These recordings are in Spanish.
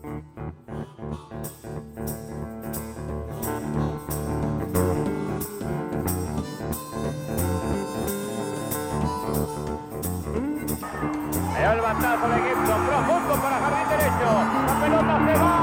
El batazo de Gibson, profundo para jardín derecho. La pelota se va,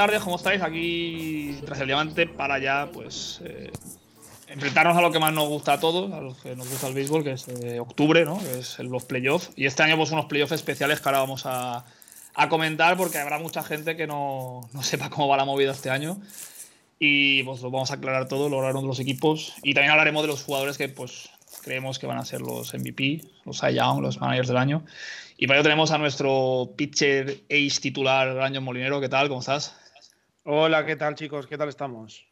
tardes, ¿cómo estáis? Aquí tras el diamante para ya, pues, eh, enfrentarnos a lo que más nos gusta a todos, a los que nos gusta el béisbol, que es eh, octubre, ¿no? Que es los playoffs. Y este año, pues, unos playoffs especiales que ahora vamos a, comentar, porque habrá mucha gente que no, no sepa cómo va la movida este año. Y pues lo vamos a aclarar todo, lo hablaremos de los equipos. Y también hablaremos de los jugadores que, pues, creemos que van a ser los MVP, los Cy los managers del año. Y para ello tenemos a nuestro pitcher ace titular, Año Molinero. ¿Qué tal? ¿Cómo estás? Hola, ¿qué tal chicos? ¿Qué tal estamos?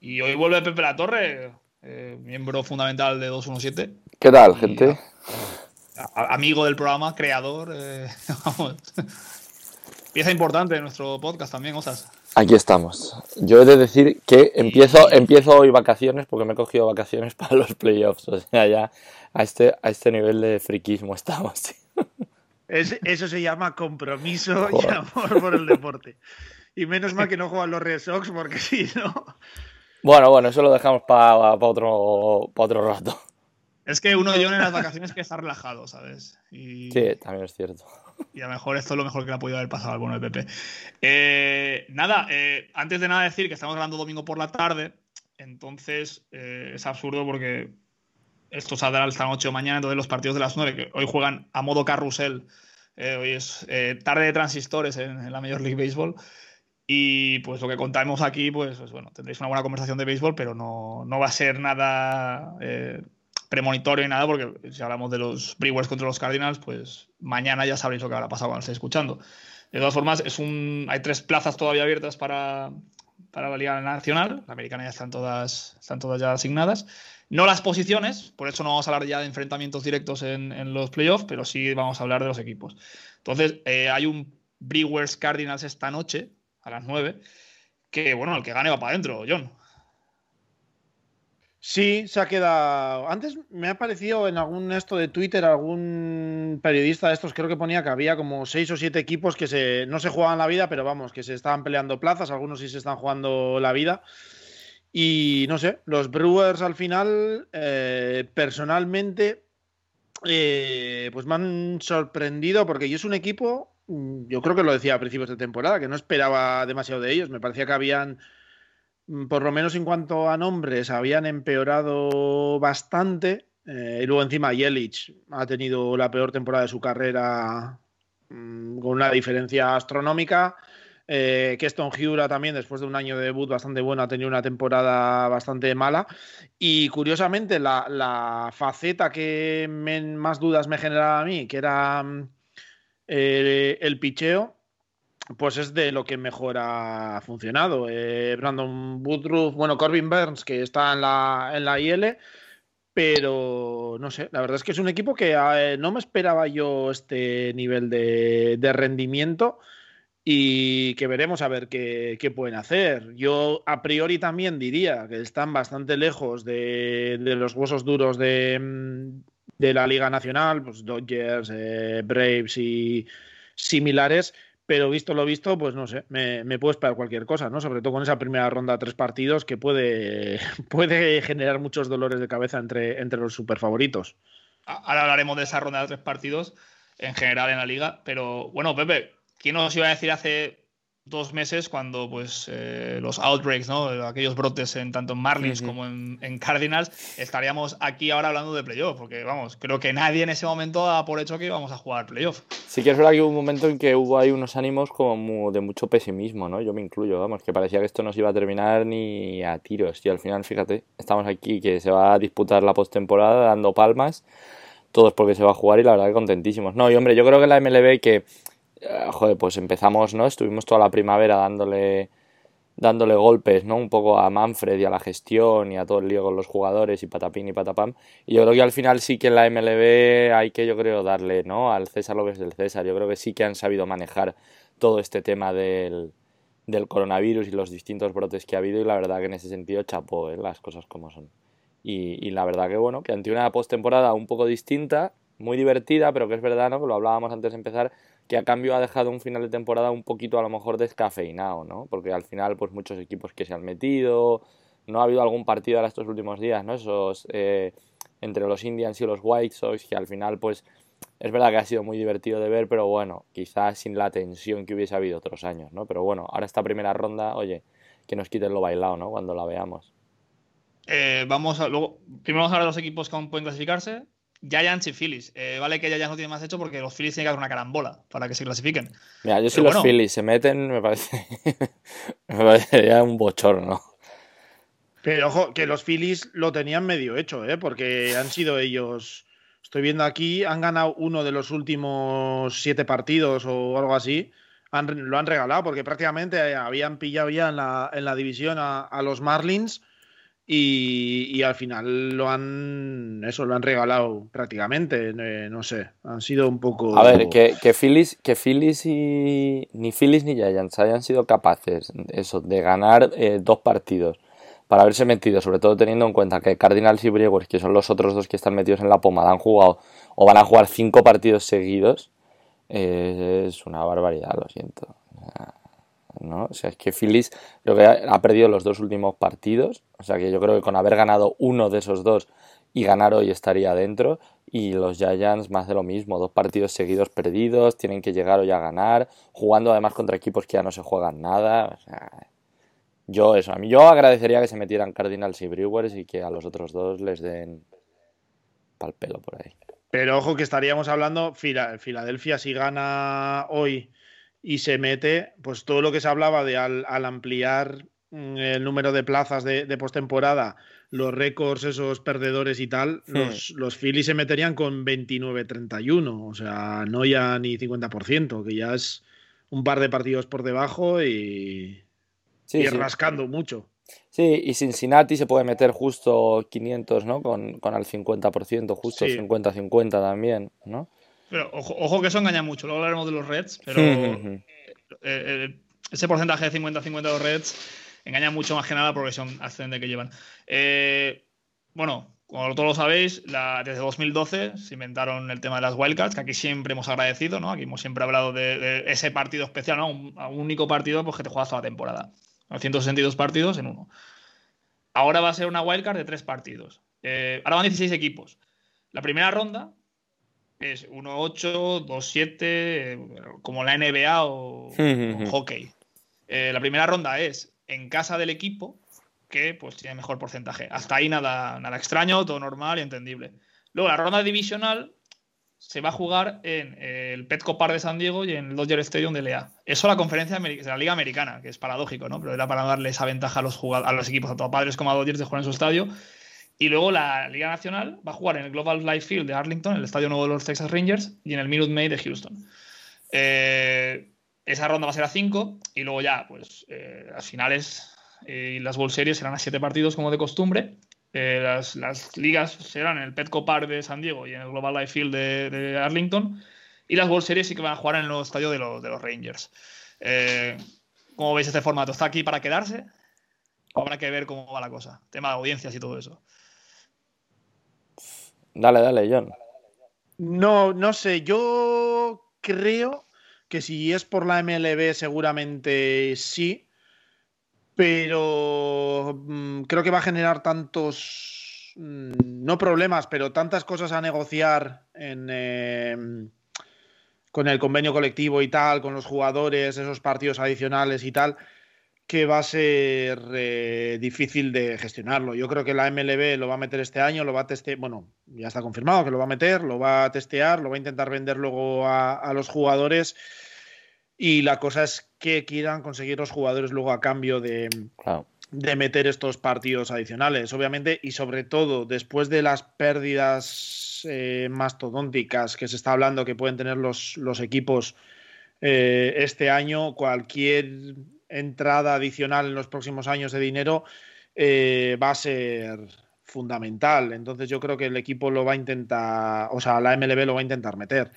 Y hoy vuelve Pepe La Torre, eh, miembro fundamental de 217, ¿Qué tal, Y- gente? a- amigo del programa, creador. eh, vamos. Pieza importante de nuestro podcast también, Osas. Aquí estamos. Yo he de decir que empiezo, empiezo hoy vacaciones porque me he cogido vacaciones para los playoffs. O sea, ya a este, a este nivel de friquismo estamos. tío. Es- eso se llama compromiso y amor por el deporte. Y menos mal que no juegan los Red Sox porque si no... Bueno, bueno, eso lo dejamos para otro, pa otro rato. Es que uno de John en las vacaciones que está relajado, ¿sabes? Y, Sí, también es cierto. y a lo mejor esto es lo mejor que le ha podido haber pasado al bueno de Pepe. Eh, nada, eh, antes de nada decir que estamos grabando domingo por la tarde, entonces eh, es absurdo porque esto saldrá esta noche o mañana, entonces los partidos de las 9, que hoy juegan a modo carrusel, hoy es tarde de transistores en, en la Major League Baseball. Y pues lo que contamos aquí, pues, bueno, tendréis una buena conversación de béisbol, pero no, no va a ser nada eh, premonitorio ni nada, porque si hablamos de los Brewers contra los Cardinals, pues mañana ya sabréis lo que habrá pasado cuando estéis escuchando. De todas formas, es un, hay tres plazas todavía abiertas para, para la Liga Nacional. La americana ya están todas, están todas ya asignadas. No las posiciones, por eso no vamos a hablar ya de enfrentamientos directos en, en los playoffs, pero sí vamos a hablar de los equipos. Entonces, eh, hay un Brewers Cardinals esta noche, a las 9, que bueno, el que gane va para adentro, John. Sí, se ha quedado... Antes me ha parecido en algún esto de Twitter, algún periodista de estos, creo que ponía que había como seis o siete equipos que se, no se jugaban la vida, pero vamos, que se estaban peleando plazas, algunos sí se están jugando la vida. Y no sé, los Brewers al final, eh, personalmente, eh, pues me han sorprendido porque yo es un equipo, yo creo que lo decía a principios de temporada, que no esperaba demasiado de ellos. Me parecía que habían, mm, por lo menos en cuanto a nombres, habían empeorado bastante. Eh, y luego encima Yelich ha tenido la peor temporada de su carrera mm, con una diferencia astronómica. Eh, Keston Hiura también, después de un año de debut bastante bueno, ha tenido una temporada bastante mala. Y curiosamente, la, faceta que más dudas me generaba a mí, que era mm, eh, el picheo, pues es de lo que mejor ha funcionado. Eh, Brandon Woodruff, bueno, Corbin Burns, que está en la, en la IL, pero no sé, la verdad es que es un equipo que eh, no me esperaba yo este nivel de, de rendimiento y que veremos a ver qué, qué pueden hacer. Yo a priori también diría que están bastante lejos de, de los huesos duros de, mm, de la Liga Nacional, pues Dodgers, eh, Braves y similares, pero visto lo visto, pues no sé, me, puedo esperar cualquier cosa, ¿no? Sobre todo con esa primera ronda de tres partidos que puede, puede generar muchos dolores de cabeza entre, entre los superfavoritos. Ahora hablaremos de esa ronda de tres partidos en general en la liga. Pero bueno, Pepe, ¿quién nos iba a decir hace dos meses cuando pues eh, los outbreaks, ¿no? aquellos brotes en tanto en Marlins como en, en Cardinals, estaríamos aquí ahora hablando de playoff? Porque vamos, creo que nadie en ese momento daba por hecho que íbamos a jugar playoff. Sí que es verdad que hubo un momento en que hubo ahí unos ánimos como de mucho pesimismo, ¿no? Yo me incluyo, vamos, que parecía que esto no se iba a terminar ni a tiros. Y al final, fíjate, estamos aquí que se va a disputar la postemporada dando palmas, todos porque se va a jugar y la verdad que contentísimos. No, y hombre, yo creo que la MLB que, joder, pues empezamos, ¿no? Estuvimos toda la primavera dándole dándole golpes, ¿no? Un poco a Manfred y a la gestión y a todo el lío con los jugadores y patapín y patapam. Y yo creo que al final sí que en la MLB hay que, yo creo, darle, ¿no? Al César lo que es del César. Yo creo que sí que han sabido manejar todo este tema del, del coronavirus y los distintos brotes que ha habido y la verdad que en ese sentido chapó ¿eh? las cosas como son. Y, y, la verdad que bueno, que ante una postemporada un poco distinta, muy divertida, pero que es verdad, ¿no? Que lo hablábamos antes de empezar, que a cambio ha dejado un final de temporada un poquito a lo mejor descafeinado, ¿no? Porque al final, pues muchos equipos que se han metido, no ha habido algún partido ahora estos últimos días, ¿no? Esos eh, entre los Indians y los White Sox, que al final, pues es verdad que ha sido muy divertido de ver, pero bueno, quizás sin la tensión que hubiese habido otros años, ¿no? Pero bueno, ahora esta primera ronda, oye, que nos quiten lo bailado, ¿no? Cuando la veamos. Eh, vamos a, luego, primero vamos a ver los equipos que aún pueden clasificarse. Giants y Phillies. Eh, vale que Giants no tiene más hecho porque los Phillies tienen que dar una carambola para que se clasifiquen. Mira, yo si los Phillies se meten, me parece. me parecería un bochorno. Pero ojo, que los Phillies lo tenían medio hecho, ¿eh? Porque han sido ellos. Estoy viendo aquí, han ganado uno de los últimos siete partidos o algo así. Han, lo han regalado porque prácticamente habían pillado ya en la, en la división a, a los Marlins y, al final lo han eso lo han regalado prácticamente eh, no sé han sido un poco a ver que, que Phillies que Phillies y ni Phillies ni Giants hayan sido capaces eso de ganar eh, dos partidos para haberse metido sobre todo teniendo en cuenta que Cardinals y Brewers que son los otros dos que están metidos en la pomada han jugado o van a jugar cinco partidos seguidos eh, es una barbaridad lo siento ¿no? O sea, es que Phillies creo que ha perdido los dos últimos partidos, o sea que yo creo que con haber ganado uno de esos dos y ganar hoy estaría dentro y los Giants más de lo mismo, dos partidos seguidos perdidos, tienen que llegar hoy a ganar, jugando además contra equipos que ya no se juegan nada, o sea, yo eso, a mí yo agradecería que se metieran Cardinals y Brewers y que a los otros dos les den pal pelo por ahí. Pero ojo que estaríamos hablando, Filadelfia si gana hoy y se mete, pues todo lo que se hablaba de al, al ampliar mm, el número de plazas de, de postemporada, los récords, esos perdedores y tal, los, los Phillies se meterían con 29-31, o sea, no ya ni 50%, que ya es un par de partidos por debajo y, Sí, y sí. rascando mucho. Sí, y Cincinnati se puede meter justo 500, ¿no? Con, con el 50%, justo Sí. 50-50 también, ¿no? Pero ojo, ojo que eso engaña mucho. Luego hablaremos de los Reds, pero Ujú. eh, eh, ese porcentaje de 50-50 de los Reds engaña mucho más que nada la progresión ascendente que llevan. Eh, bueno, como todos lo sabéis, la- desde 2012 se inventaron el tema de las wildcards, que aquí siempre hemos agradecido, ¿no? Aquí hemos siempre hablado de, de ese partido especial, ¿no? Un, único partido pues, que te juegas toda la temporada. 162 partidos en uno. Ahora va a ser una wildcard de tres partidos. Eh, ahora van 16 equipos. La primera ronda es 1-8, 2-7, eh, como la NBA o, o hockey. Eh, la primera ronda es en casa del equipo que pues tiene mejor porcentaje. Hasta ahí nada, nada extraño, todo normal y entendible. Luego la ronda divisional se va a jugar en eh, el Petco Park de San Diego y en el Dodger Stadium de LA. Eso la conferencia de la Liga Americana, que es paradójico, ¿no? Pero era para darle esa ventaja a los, a los equipos, tanto a padres como a Dodgers, de jugar en su estadio. Y luego la Liga Nacional va a jugar en el Global Life Field de Arlington, el estadio nuevo de los Texas Rangers, y en el Minute Maid de Houston. Eh, esa ronda va a ser a 5 y luego ya, pues, eh, las finales eh, y las World Series serán a 7 partidos como de costumbre. Las, las ligas serán en el Petco Park de San Diego y en el Global Life Field de, Arlington. Y las World Series sí que van a jugar en el nuevo estadio de, los- de los Rangers. ¿Cómo veis este formato? ¿Está aquí para quedarse? ¿O habrá que ver cómo va la cosa? Tema de audiencias y todo eso. Dale, dale, John. No, no sé, yo creo que si es por la MLB seguramente sí, pero mm, creo que va a generar tantos, mm, no problemas, pero tantas cosas a negociar en, eh, con el convenio colectivo y tal, con los jugadores, esos partidos adicionales y tal, que va a ser eh, difícil de gestionarlo. Yo creo que la MLB lo va a meter este año, lo va a testear, bueno, ya está confirmado que lo va a meter, lo va a testear, lo va a intentar vender luego a, a los jugadores. Y la cosa es que quieran conseguir los jugadores luego a cambio de, de meter estos partidos adicionales, obviamente, y sobre todo después de las pérdidas eh, mastodónticas que se está hablando que pueden tener los, los equipos eh, este año, cualquier entrada adicional en los próximos años de dinero eh, va a ser fundamental. Entonces yo creo que el equipo lo va a intentar, o sea, la MLB lo va a intentar meter.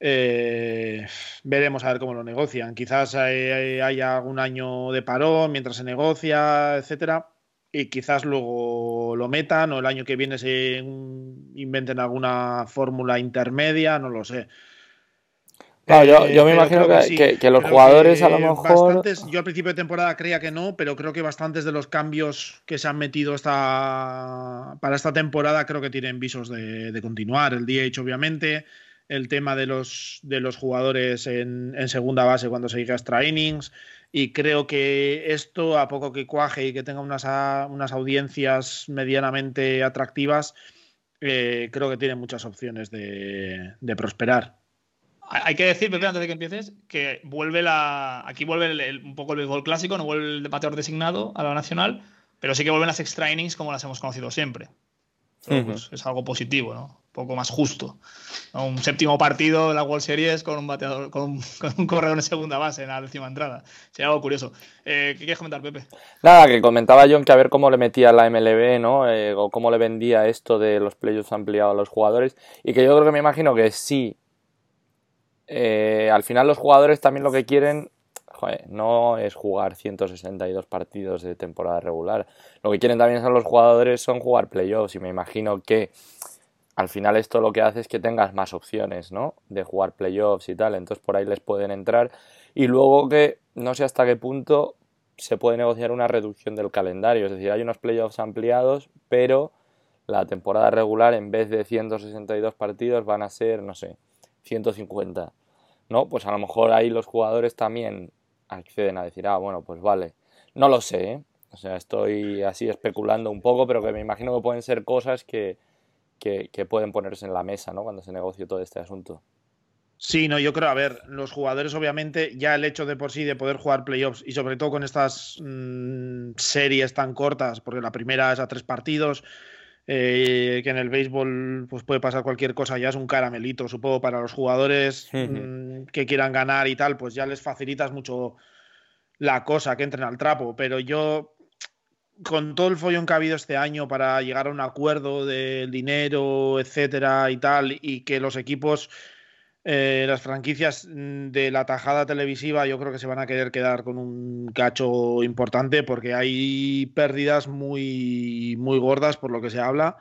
Eh, veremos a ver cómo lo negocian. Quizás haya algún año de parón mientras se negocia, etcétera, y quizás luego lo metan o el año que viene se inventen alguna fórmula intermedia, no lo sé. Yo, me imagino que, los jugadores a lo mejor. yo al principio de temporada creía que no, pero creo que bastantes de los cambios que se han metido esta, para esta temporada creo que tienen visos de, de continuar. El DH, obviamente el tema de los, de los jugadores en, segunda base cuando se llega extra innings. Y creo que esto, a poco que cuaje y que tenga unas, unas audiencias medianamente atractivas, eh, creo que tiene muchas opciones de, prosperar. Hay que decir, Pepe, antes de que empieces, que vuelve la. Aquí vuelve un poco el béisbol clásico, no vuelve el bateador designado a la nacional, pero sí que vuelven las extra innings como las hemos conocido siempre. Pues, es algo positivo, ¿no? Un poco más justo. Un séptimo partido de la World Series con un bateador, con un, corredor en segunda base en la décima entrada. Sería algo curioso. Eh, ¿Qué quieres comentar, Pepe? Nada, que comentaba John que a ver cómo le metía la MLB, ¿no? Eh, o cómo le vendía esto de los playoffs ampliados a los jugadores. Y que yo creo que me imagino que sí. Eh, al final los jugadores también lo que quieren no es jugar 162 partidos de temporada regular. Lo que quieren también son los jugadores son jugar playoffs y me imagino que al final esto lo que hace es que tengas más opciones, ¿no? De jugar playoffs y tal, entonces por ahí les pueden entrar y luego que no sé hasta qué punto se puede negociar una reducción del calendario, es decir, hay unos playoffs ampliados, pero la temporada regular en vez de 162 partidos van a ser, no sé, 150. ¿No? Pues a lo mejor ahí los jugadores también acceden a decir, ah, bueno, pues vale. No lo sé, ¿eh? O sea, estoy así especulando un poco, pero que me imagino que pueden ser cosas que, que, pueden ponerse en la mesa, ¿no? Cuando se negocie todo este asunto. Sí, no, yo creo, a ver, los jugadores obviamente ya el hecho de por sí de poder jugar playoffs y sobre todo con estas mm, series tan cortas, porque la primera es a tres partidos, eh, que en el béisbol pues puede pasar cualquier cosa, ya es un caramelito, supongo, para los jugadores mm, que quieran ganar y tal, pues ya les facilitas mucho la cosa, que entren al trapo, pero yo con todo el follón que ha habido este año para llegar a un acuerdo del dinero, etcétera y tal, y que los equipos eh, las franquicias mm, de la tajada televisiva yo creo que se van a querer quedar con un cacho importante porque hay pérdidas muy, muy gordas por lo que se habla.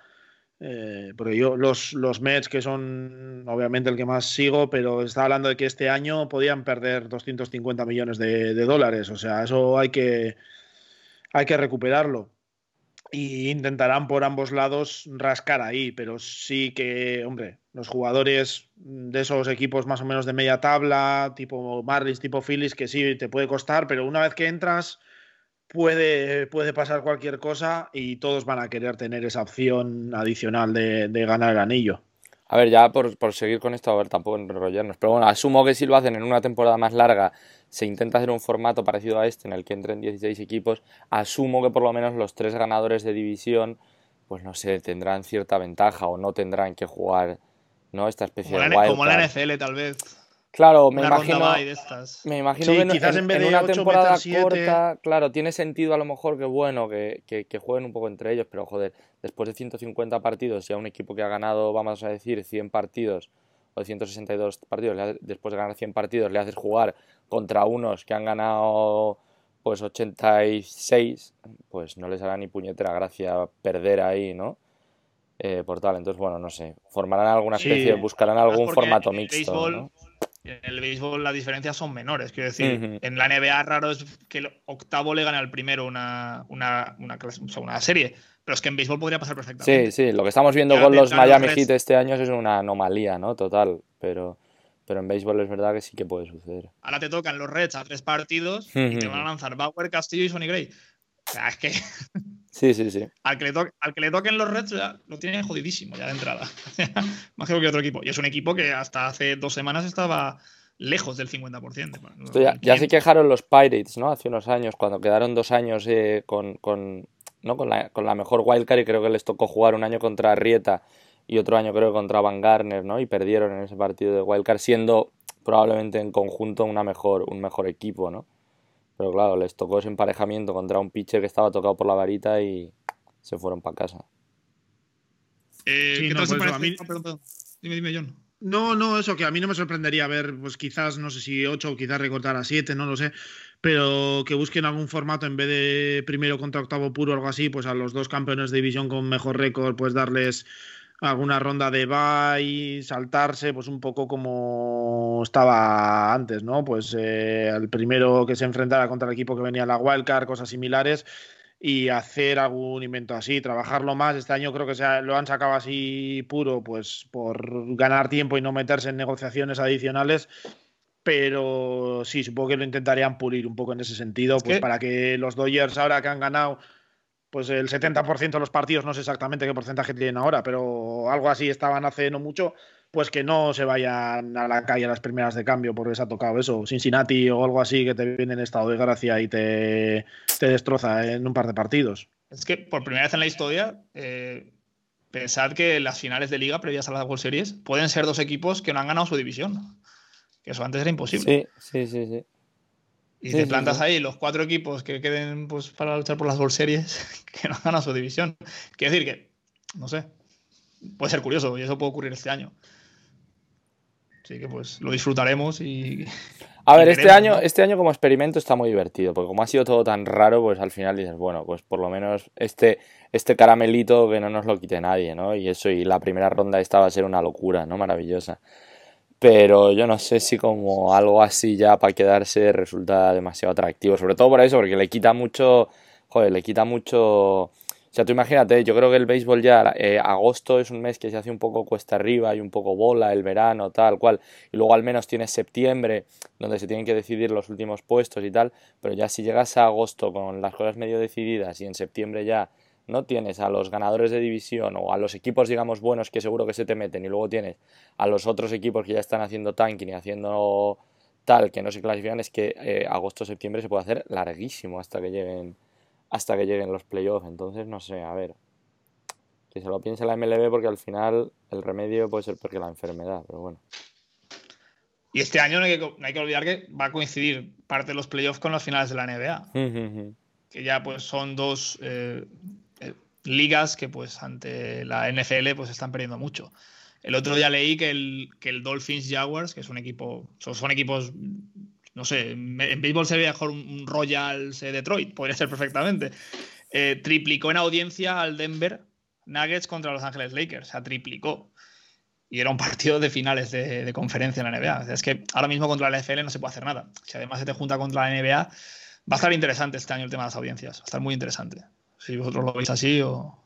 Eh, porque yo, los, los Mets, que son obviamente el que más sigo, pero está hablando de que este año podían perder 250 millones de, de dólares. O sea, eso hay que, hay que recuperarlo y intentarán por ambos lados rascar ahí, pero sí que, hombre, los jugadores de esos equipos más o menos de media tabla, tipo Marlins, tipo Phillies, que sí te puede costar, pero una vez que entras puede, puede pasar cualquier cosa y todos van a querer tener esa opción adicional de, de ganar el anillo. A ver, ya por, por, seguir con esto, a ver, tampoco enrollarnos, pero bueno, asumo que si lo hacen en una temporada más larga, se intenta hacer un formato parecido a este en el que entren 16 equipos, asumo que por lo menos los tres ganadores de división, pues no sé, tendrán cierta ventaja o no tendrán que jugar, ¿no? Esta especie de wild Como la NFL, tal vez. Claro, me imagino, me imagino que en, una temporada corta, claro, tiene sentido a lo mejor que bueno, que, que, jueguen un poco entre ellos, pero joder, después de 150 partidos, y a un equipo que ha ganado, vamos a decir, 100 partidos o de 162 partidos, después de ganar 100 partidos, le haces jugar contra unos que han ganado pues 86, pues no les hará ni puñetera gracia perder ahí, ¿no? Eh, por tal, entonces bueno, no sé, formarán alguna especie, buscarán algún formato mixto. ¿no? En el béisbol las diferencias son menores. Quiero decir, en la NBA raro es que el octavo le gane al primero una, una, una, serie. Pero es que en béisbol podría pasar perfectamente. Sí, sí. Lo que estamos viendo con los Miami Heat este año es una anomalía, ¿no? Total. Pero, pero en béisbol es verdad que sí que puede suceder. Ahora te tocan los Reds a tres partidos y te van a lanzar Bauer, Castillo y Sonny Gray. O sea, es que. Sí, sí, sí. Al que, le al que le toquen los Reds ya lo tiene jodidísimo ya de entrada. Más que otro equipo. Y es un equipo que hasta hace dos semanas estaba lejos del 50%. ya, se quejaron los Pirates, ¿no? Hace unos años, cuando quedaron dos años eh, con, con, ¿no? con, la, con la mejor wildcard y creo que les tocó jugar un año contra Rieta y otro año creo contra Van Garner, ¿no? Y perdieron en ese partido de wildcard siendo probablemente en conjunto una mejor, un mejor equipo, ¿no? Pero claro, les tocó ese emparejamiento contra un pitcher que estaba tocado por la varita y se fueron para casa. Eh, Sí, ¿Qué no, tal se por eso, parece? a mí- Ah, perdón, perdón. Dime, dime, John. No, no, eso que a mí no me sorprendería ver, pues quizás, no sé si 8 o quizás recortar a 7, no lo sé, pero que busquen algún formato en vez de primero contra octavo puro o algo así, pues a los dos campeones de división con mejor récord, pues darles alguna ronda de bye, saltarse, pues un poco como estaba antes, ¿no? Pues eh, el primero que se enfrentara contra el equipo que venía en la wildcard, cosas similares, y hacer algún invento así, trabajarlo más. Este año creo que se ha- lo han sacado así puro, pues por ganar tiempo y no meterse en negociaciones adicionales. Pero sí, supongo que lo intentarían pulir un poco en ese sentido, pues que- para que los Dodgers ahora que han ganado pues el 70% de los partidos, no sé exactamente qué porcentaje tienen ahora, pero algo así estaban hace no mucho, pues que no se vayan a la calle a las primeras de cambio porque les ha tocado eso, Cincinnati o algo así que te viene en estado de gracia y te, te destroza en un par de partidos. Es que por primera vez en la historia, eh, pensad que las finales de liga previas a las World Series pueden ser dos equipos que no han ganado su división. Que eso antes era imposible. Sí, sí, sí, sí. Y Sí, te plantas sí. ahí los cuatro equipos que queden pues, para luchar por las World Series que no ganado su división. Quiero decir que, no sé, puede ser curioso y eso puede ocurrir este año. Así que pues lo disfrutaremos y. A ver, este año, ¿no? este año como experimento está muy divertido, porque como ha sido todo tan raro, pues al final dices, bueno, pues por lo menos este, este caramelito que no nos lo quite nadie, ¿no? Y eso, y la primera ronda esta va a ser una locura, ¿no? Maravillosa. Pero yo no sé si como algo así ya para quedarse resulta demasiado atractivo, sobre todo por eso, porque le quita mucho, joder, le quita mucho... O sea, tú imagínate, yo creo que el béisbol ya, eh, agosto es un mes que se hace un poco cuesta arriba y un poco bola, el verano, tal cual, y luego al menos tienes septiembre, donde se tienen que decidir los últimos puestos y tal, pero ya si llegas a agosto con las cosas medio decididas y en septiembre ya no tienes a los ganadores de división o a los equipos, digamos, buenos que seguro que se te meten y luego tienes a los otros equipos que ya están haciendo tanking y haciendo tal que no se clasifican, es que eh, agosto-septiembre se puede hacer larguísimo hasta que lleguen hasta que lleguen los playoffs. Entonces, no sé, a ver. Que se lo piense la MLB porque al final el remedio puede ser porque la enfermedad, pero bueno. Y este año no hay, que, no hay que olvidar que va a coincidir parte de los playoffs con las finales de la NBA. que ya pues son dos eh, ligas que pues ante la NFL pues están perdiendo mucho. El otro día leí que el, que el Dolphins Jaguars, que es un equipo, son, equipos, no sé, en, béisbol sería mejor un, Royals Detroit, podría ser perfectamente, eh, triplicó en audiencia al Denver Nuggets contra Los Ángeles Lakers, o sea, triplicó. Y era un partido de finales de, de conferencia en la NBA. Es que ahora mismo contra la NFL no se puede hacer nada. Si además se te junta contra la NBA, Va a estar interesante este año el tema de las audiencias. Va a estar muy interesante. Si vosotros lo veis así o.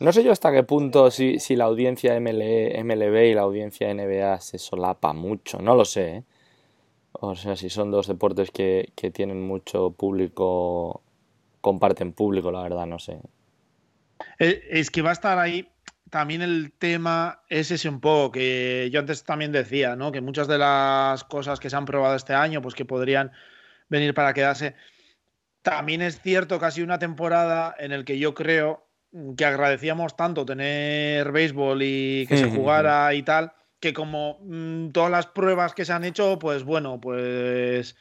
No sé yo hasta qué punto si, si la audiencia MLE, MLB y la audiencia NBA se solapa mucho. No lo sé. ¿eh? O sea, si son dos deportes que, que tienen mucho público, comparten público, la verdad, no sé. Eh, Es que va a estar ahí. También el tema es ese un poco que yo antes también decía, ¿no? Que muchas de las cosas que se han probado este año, pues que podrían venir para quedarse. También es cierto que ha sido una temporada en el que yo creo que agradecíamos tanto tener béisbol y que se jugara y tal, que como mmm, todas las pruebas que se han hecho, pues bueno, pues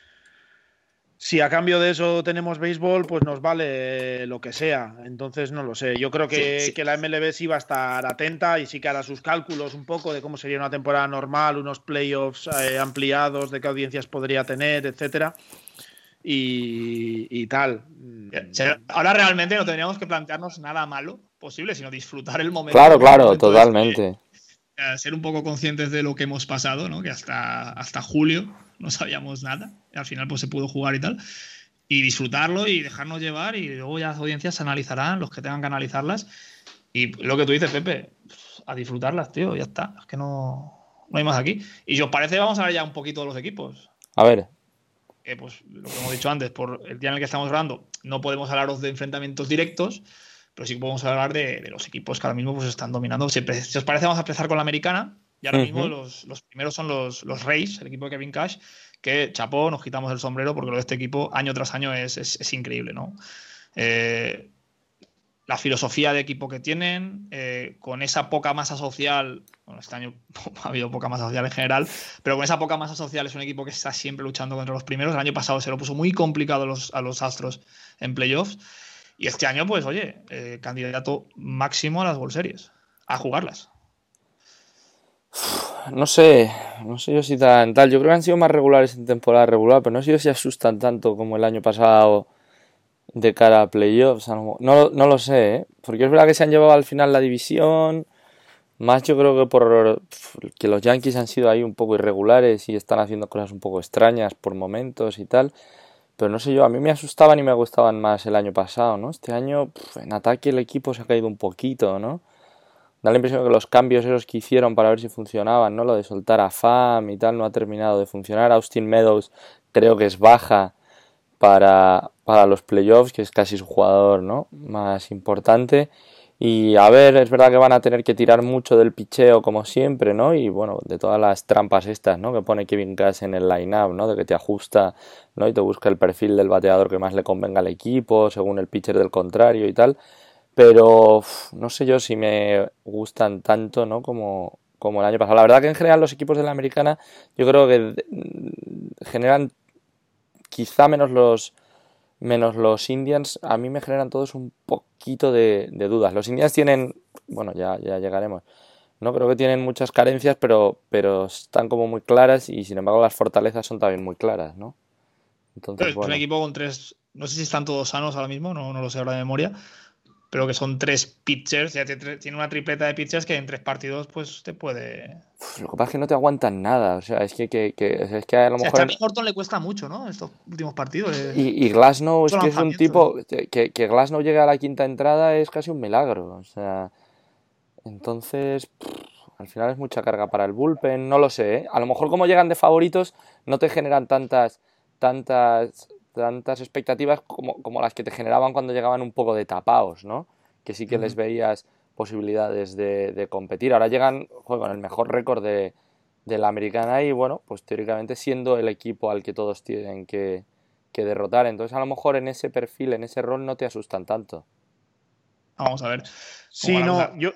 si a cambio de eso tenemos béisbol, pues nos vale lo que sea. Entonces no lo sé. Yo creo que, Sí, sí. que la MLB sí va a estar atenta y sí que hará sus cálculos un poco de cómo sería una temporada normal, unos playoffs eh, ampliados, de qué audiencias podría tener, etcétera. Y, y tal. Ahora realmente no tendríamos que plantearnos nada malo posible, sino disfrutar el momento. Claro, claro, momento este, totalmente. eh, ser un poco conscientes de lo que hemos pasado, ¿no? Que hasta, hasta julio no sabíamos nada. Y al final pues se pudo jugar y tal. Y disfrutarlo y dejarnos llevar y luego ya las audiencias se analizarán, los que tengan que analizarlas. Y lo que tú dices, Pepe, a disfrutarlas, tío, ya está. Es que no, no hay más aquí. Y si os parece, vamos a ver ya un poquito de los equipos. A ver, que pues lo que hemos dicho antes, por el día en el que estamos hablando, no podemos hablaros de enfrentamientos directos, pero sí podemos hablar de, de los equipos que ahora mismo pues, están dominando. Si, si, os parece, vamos a empezar con la americana. Y ahora uh -huh. mismo los, los, primeros son los, los Rays, el equipo de Kevin Cash, que chapó, nos quitamos el sombrero porque lo de este equipo año tras año es, es, es increíble, ¿no? Eh, la filosofía de equipo que tienen, eh, con esa poca masa social, bueno, este año ha habido poca masa social en general, pero con esa poca masa social es un equipo que está siempre luchando contra los primeros. El año pasado se lo puso muy complicado a los, Astros en playoffs. Y este año, pues, oye, eh, candidato máximo a las World Series, a jugarlas. No sé, no sé yo si tan tal. Yo creo que han sido más regulares en temporada regular, pero no sé yo si asustan tanto como el año pasado de cara a playoffs. No, no lo sé, ¿eh? porque es verdad que se han llevado al final la división. Más yo creo que por que los Yankees han sido ahí un poco irregulares y están haciendo cosas un poco extrañas por momentos y tal. Pero no sé yo, a mí me asustaban y me gustaban más el año pasado, ¿no? Este año en ataque el equipo se ha caído un poquito, ¿no? Da la impresión que los cambios esos que hicieron para ver si funcionaban, ¿no? Lo de soltar a Fam y tal no ha terminado de funcionar. Austin Meadows creo que es baja para, para los playoffs, que es casi su jugador, ¿no? Más importante. Y a ver, es verdad que van a tener que tirar mucho del picheo como siempre, ¿no? Y bueno, de todas las trampas estas, ¿no? Que pone Kevin Cash en el line-up, ¿no? De que te ajusta, ¿no? Y te busca el perfil del bateador que más le convenga al equipo, según el pitcher del contrario y tal. Pero no sé yo si me gustan tanto, ¿no? Como, como el año pasado. La verdad que en general los equipos de la americana yo creo que generan quizá menos los menos los Indians, a mí me generan todos un poquito de, dudas. Los Indians tienen, bueno, ya, ya llegaremos, ¿no? Creo que tienen muchas carencias, pero, pero están como muy claras y sin embargo las fortalezas son también muy claras, ¿no? Entonces, es un equipo con tres, no sé si están todos sanos ahora mismo, no, no lo sé ahora de memoria, pero que son tres pitchers, ya tiene una tripleta de pitchers que en tres partidos pues te puede... lo que pasa es que no te aguantan nada, o sea, es que, que, es que a lo mejor... a Horton le cuesta mucho, ¿no? Estos últimos partidos. Y, y, Glasnow es que es un tipo... Que, que Glasnow llegue a la quinta entrada es casi un milagro, o sea... Entonces... al final es mucha carga para el bullpen, no lo sé, ¿eh? A lo mejor como llegan de favoritos no te generan tantas tantas tantas expectativas como, como, las que te generaban cuando llegaban un poco de tapaos, ¿no? Que sí que les veías posibilidades de, competir. Ahora llegan con el mejor récord de, la americana y, bueno, pues teóricamente siendo el equipo al que todos tienen que, derrotar. Entonces, a lo mejor en ese perfil, en ese rol, no te asustan tanto. Vamos a ver. Sí, no, yo,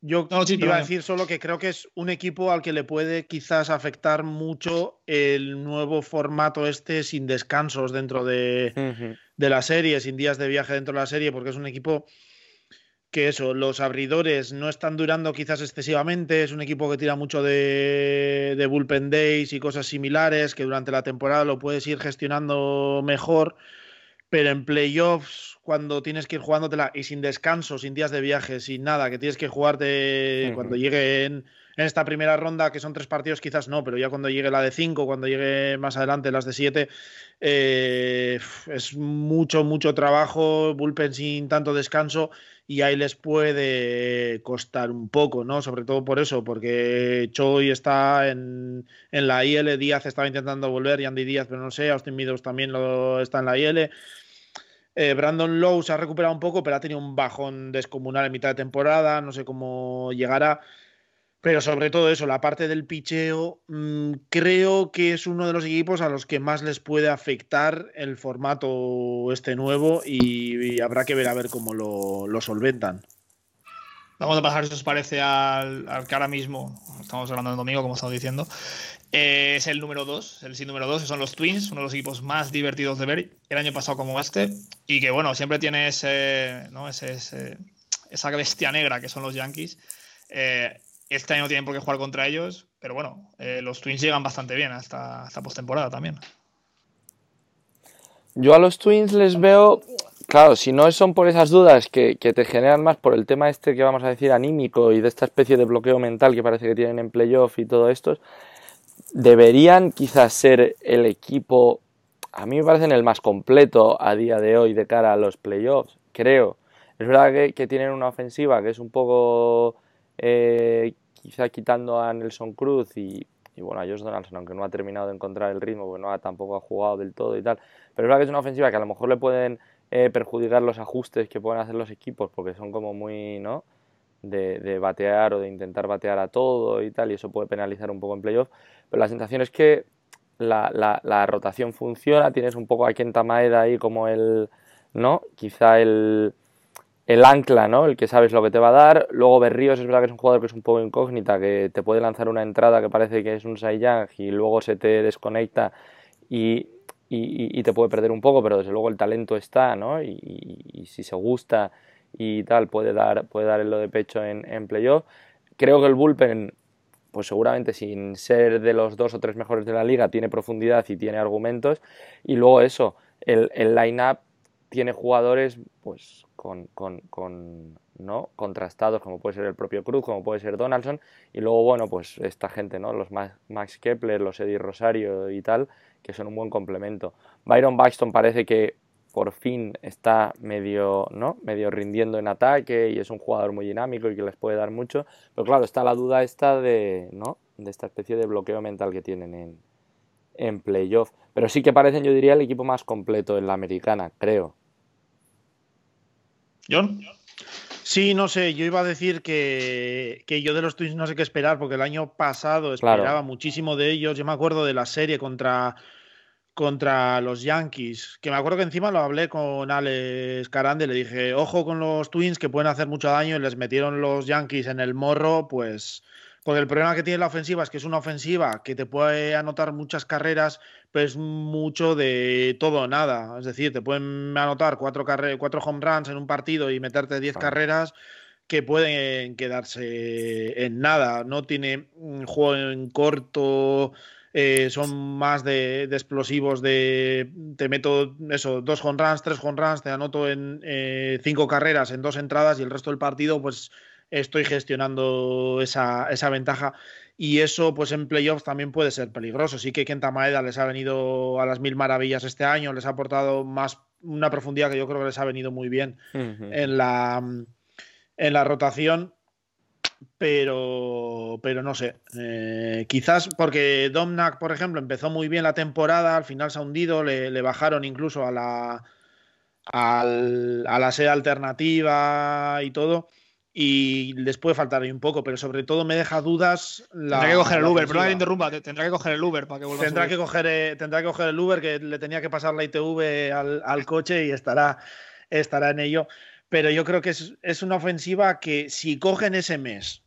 yo iba a decir solo que creo que es un equipo al que le puede quizás afectar mucho el nuevo formato este sin descansos dentro de, la serie, sin días de viaje dentro de la serie, porque es un equipo que eso, los abridores no están durando quizás excesivamente, es un equipo que tira mucho de, de bullpen days y cosas similares, que durante la temporada lo puedes ir gestionando mejor pero en playoffs, cuando tienes que ir jugándotela y sin descanso, sin días de viaje, sin nada, que tienes que jugarte cuando llegue en, esta primera ronda, que son tres partidos, quizás no, pero ya cuando llegue la de cinco, cuando llegue más adelante las de siete, eh, es mucho, mucho trabajo, bullpen sin tanto descanso y ahí les puede costar un poco, ¿no? Sobre todo por eso, porque Choi está en, en la IL, Díaz estaba intentando volver, y Andy Díaz, pero no sé, Austin Meadows también lo, está en la IL. Eh, Brandon Lowe se ha recuperado un poco, pero ha tenido un bajón descomunal en mitad de temporada, no sé cómo llegará. Pero sobre todo eso, la parte del picheo, mm, creo que es uno de los equipos a los que más les puede afectar el formato este nuevo y, habrá que ver a ver cómo lo, solventan. Vamos a pasar, si os parece, al, que ahora mismo, estamos hablando del domingo, como estamos diciendo, eh, es el número 2, el sí número 2, que son los Twins, uno de los equipos más divertidos de ver el año pasado como este, y que bueno, siempre tiene ese, ¿no? ese, esa bestia negra que son los Yankees. Eh, este año no tienen por qué jugar contra ellos, pero bueno, eh, los Twins llegan bastante bien hasta esta postemporada también. Yo a los Twins les veo, claro, si no son por esas dudas que, te generan más por el tema este que vamos a decir anímico y de esta especie de bloqueo mental que parece que tienen en playoff y todo esto, deberían quizás ser el equipo, a mí me parecen el más completo a día de hoy de cara a los playoffs, creo. Es verdad que, que tienen una ofensiva que es un poco eh, quizá quitando a Nelson Cruz y, bueno, a Josh Donaldson, aunque no ha terminado de encontrar el ritmo, porque no ha, tampoco ha jugado del todo y tal. Pero es verdad que es una ofensiva que a lo mejor le pueden eh, perjudicar los ajustes que pueden hacer los equipos, porque son como muy, ¿no? De, batear o de intentar batear a todo y tal, y eso puede penalizar un poco en playoff. Pero la sensación es que la, la, rotación funciona, tienes un poco a Kenta Maeda ahí como el, ¿no? Quizá el el ancla, ¿no? El que sabes lo que te va a dar. Luego Berríos es verdad que es un jugador que es un poco incógnita, que te puede lanzar una entrada que parece que es un Saiyang y luego se te desconecta y, y, te puede perder un poco, pero desde luego el talento está, ¿no? Y, si se gusta y tal, puede dar, puede dar el lo de pecho en, en playoff. Creo que el bullpen, pues seguramente sin ser de los dos o tres mejores de la liga, tiene profundidad y tiene argumentos. Y luego eso, el, el line-up tiene jugadores, pues con, con, ¿no? contrastados, como puede ser el propio Cruz, como puede ser Donaldson, y luego, bueno, pues esta gente, ¿no? los Max Kepler, los Eddie Rosario y tal, que son un buen complemento. Byron Buxton parece que por fin está medio, ¿no? medio rindiendo en ataque y es un jugador muy dinámico y que les puede dar mucho, pero claro, está la duda esta de, ¿no? de esta especie de bloqueo mental que tienen en, en playoff. Pero sí que parecen, yo diría, el equipo más completo en la americana, creo. John. Sí, no sé, yo iba a decir que, yo de los Twins no sé qué esperar, porque el año pasado esperaba muchísimo de ellos. Yo me acuerdo de la serie contra, contra los Yankees, que me acuerdo que encima lo hablé con Alex Carande, le dije, ojo con los Twins que pueden hacer mucho daño, y les metieron los Yankees en el morro, pues porque el problema que tiene la ofensiva es que es una ofensiva que te puede anotar muchas carreras, pues mucho de todo o nada. Es decir, te pueden anotar cuatro, cuatro home runs en un partido y meterte diez carreras que pueden quedarse en nada. No tiene un juego en corto. Eh, son más de, explosivos de te meto eso, dos home runs, tres home runs, te anoto en eh, cinco carreras en dos entradas y el resto del partido, pues estoy gestionando esa, esa ventaja y eso pues en playoffs también puede ser peligroso. Sí que Kenta Maeda les ha venido a las mil maravillas este año, les ha aportado más una profundidad que yo creo que les ha venido muy bien en, la, en la rotación. Pero, pero no sé. Eh, quizás porque Domnak, por ejemplo, empezó muy bien la temporada, al final se ha hundido, le, le bajaron incluso a la, al, a la sede alternativa y todo y les puede faltar ahí un poco, pero sobre todo me deja dudas. La, tendrá que coger el Uber, pero no interrumpa, tendrá que coger el Uber para que vuelva tendrá a que coger eh, Tendrá que coger el Uber, que le tenía que pasar la ITV al, coche y estará, estará en ello. Pero yo creo que es, una ofensiva que si cogen ese mes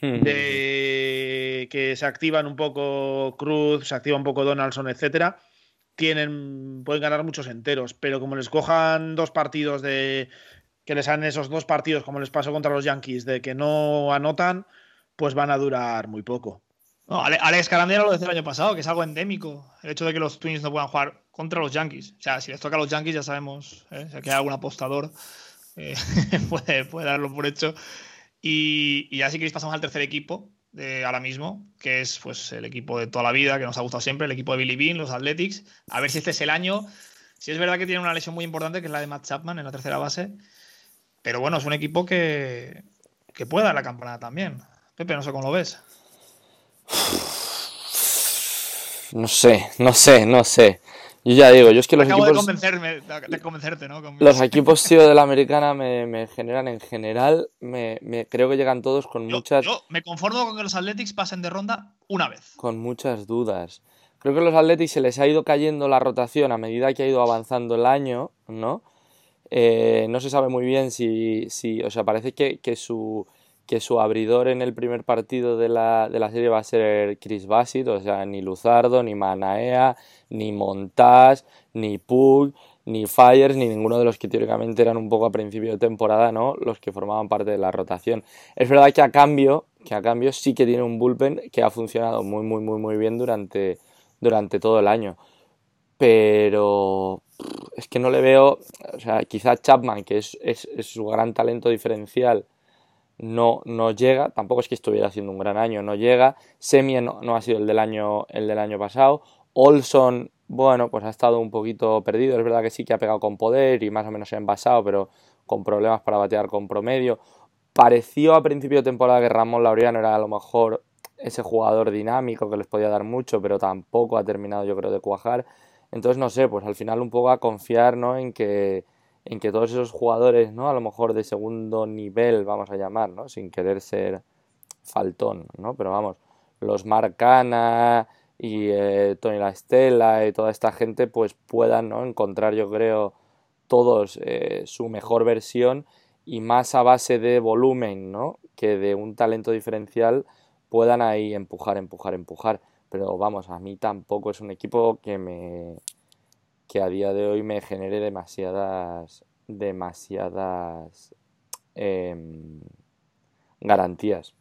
hmm. de que se activan un poco Cruz, se activa un poco Donaldson, etcétera, tienen, pueden ganar muchos enteros, pero como les cojan dos partidos de que les han esos dos partidos, como les pasó contra los Yankees, de que no anotan, pues van a durar muy poco. Alex Carandera lo decía el año pasado, que es algo endémico, el hecho de que los Twins no puedan jugar contra los Yankees. O sea, si les toca a los Yankees ya sabemos, ¿eh? si hay algún apostador, eh, puede, darlo por hecho. Y, y ya si queréis pasamos al tercer equipo de ahora mismo, que es pues el equipo de toda la vida, que nos ha gustado siempre, el equipo de Billy Bean, los Athletics. A ver si este es el año. Si es verdad que tiene una lesión muy importante, que es la de Matt Chapman en la tercera base. Pero bueno, es un equipo que, que puede dar la campanada también. Pepe, no sé cómo lo ves. No sé, no sé, no sé. Yo ya digo, yo es que los Acabo equipos. De, convencerme, de convencerte, ¿no? Los equipos, tío, de la americana me, me generan en general. Me, me, creo que llegan todos con muchas. Yo me conformo con que los Athletics pasen de ronda una vez. Con muchas dudas. Creo que a los Athletics se les ha ido cayendo la rotación a medida que ha ido avanzando el año, ¿no? Eh, no se sabe muy bien si, si o sea, parece que, que, su, que su abridor en el primer partido de la, de la serie va a ser Chris Bassett, o sea, ni Luzardo, ni Manaea, ni Montas, ni Pug, ni Fires, ni ninguno de los que teóricamente eran un poco a principio de temporada, ¿no? Los que formaban parte de la rotación. Es verdad que a cambio, que a cambio sí que tiene un bullpen que ha funcionado muy, muy, muy, muy bien durante, durante todo el año. Pero es que no le veo, o sea, quizá Chapman, que es, su gran talento diferencial, no, no llega, tampoco es que estuviera haciendo un gran año, no llega, Semien no, ha sido el del año, el del año pasado, Olson, bueno, pues ha estado un poquito perdido, es verdad que sí que ha pegado con poder y más o menos se ha envasado, pero con problemas para batear con promedio. Pareció a principio de temporada que Ramón Laureano era a lo mejor ese jugador dinámico que les podía dar mucho, pero tampoco ha terminado yo creo de cuajar. Entonces, no sé, pues al final un poco a confiar, ¿no? En que, en que todos esos jugadores, ¿no? A lo mejor de segundo nivel, vamos a llamar, ¿no? Sin querer ser faltón, ¿no? Pero vamos, los Marcana y eh, Tony La Estela y toda esta gente, pues puedan, ¿no? Encontrar, yo creo, todos eh, su mejor versión y más a base de volumen, ¿no? Que de un talento diferencial puedan ahí empujar, empujar, empujar. Pero vamos, a mí tampoco es un equipo que me que a día de hoy me genere demasiadas demasiadas em, garantías.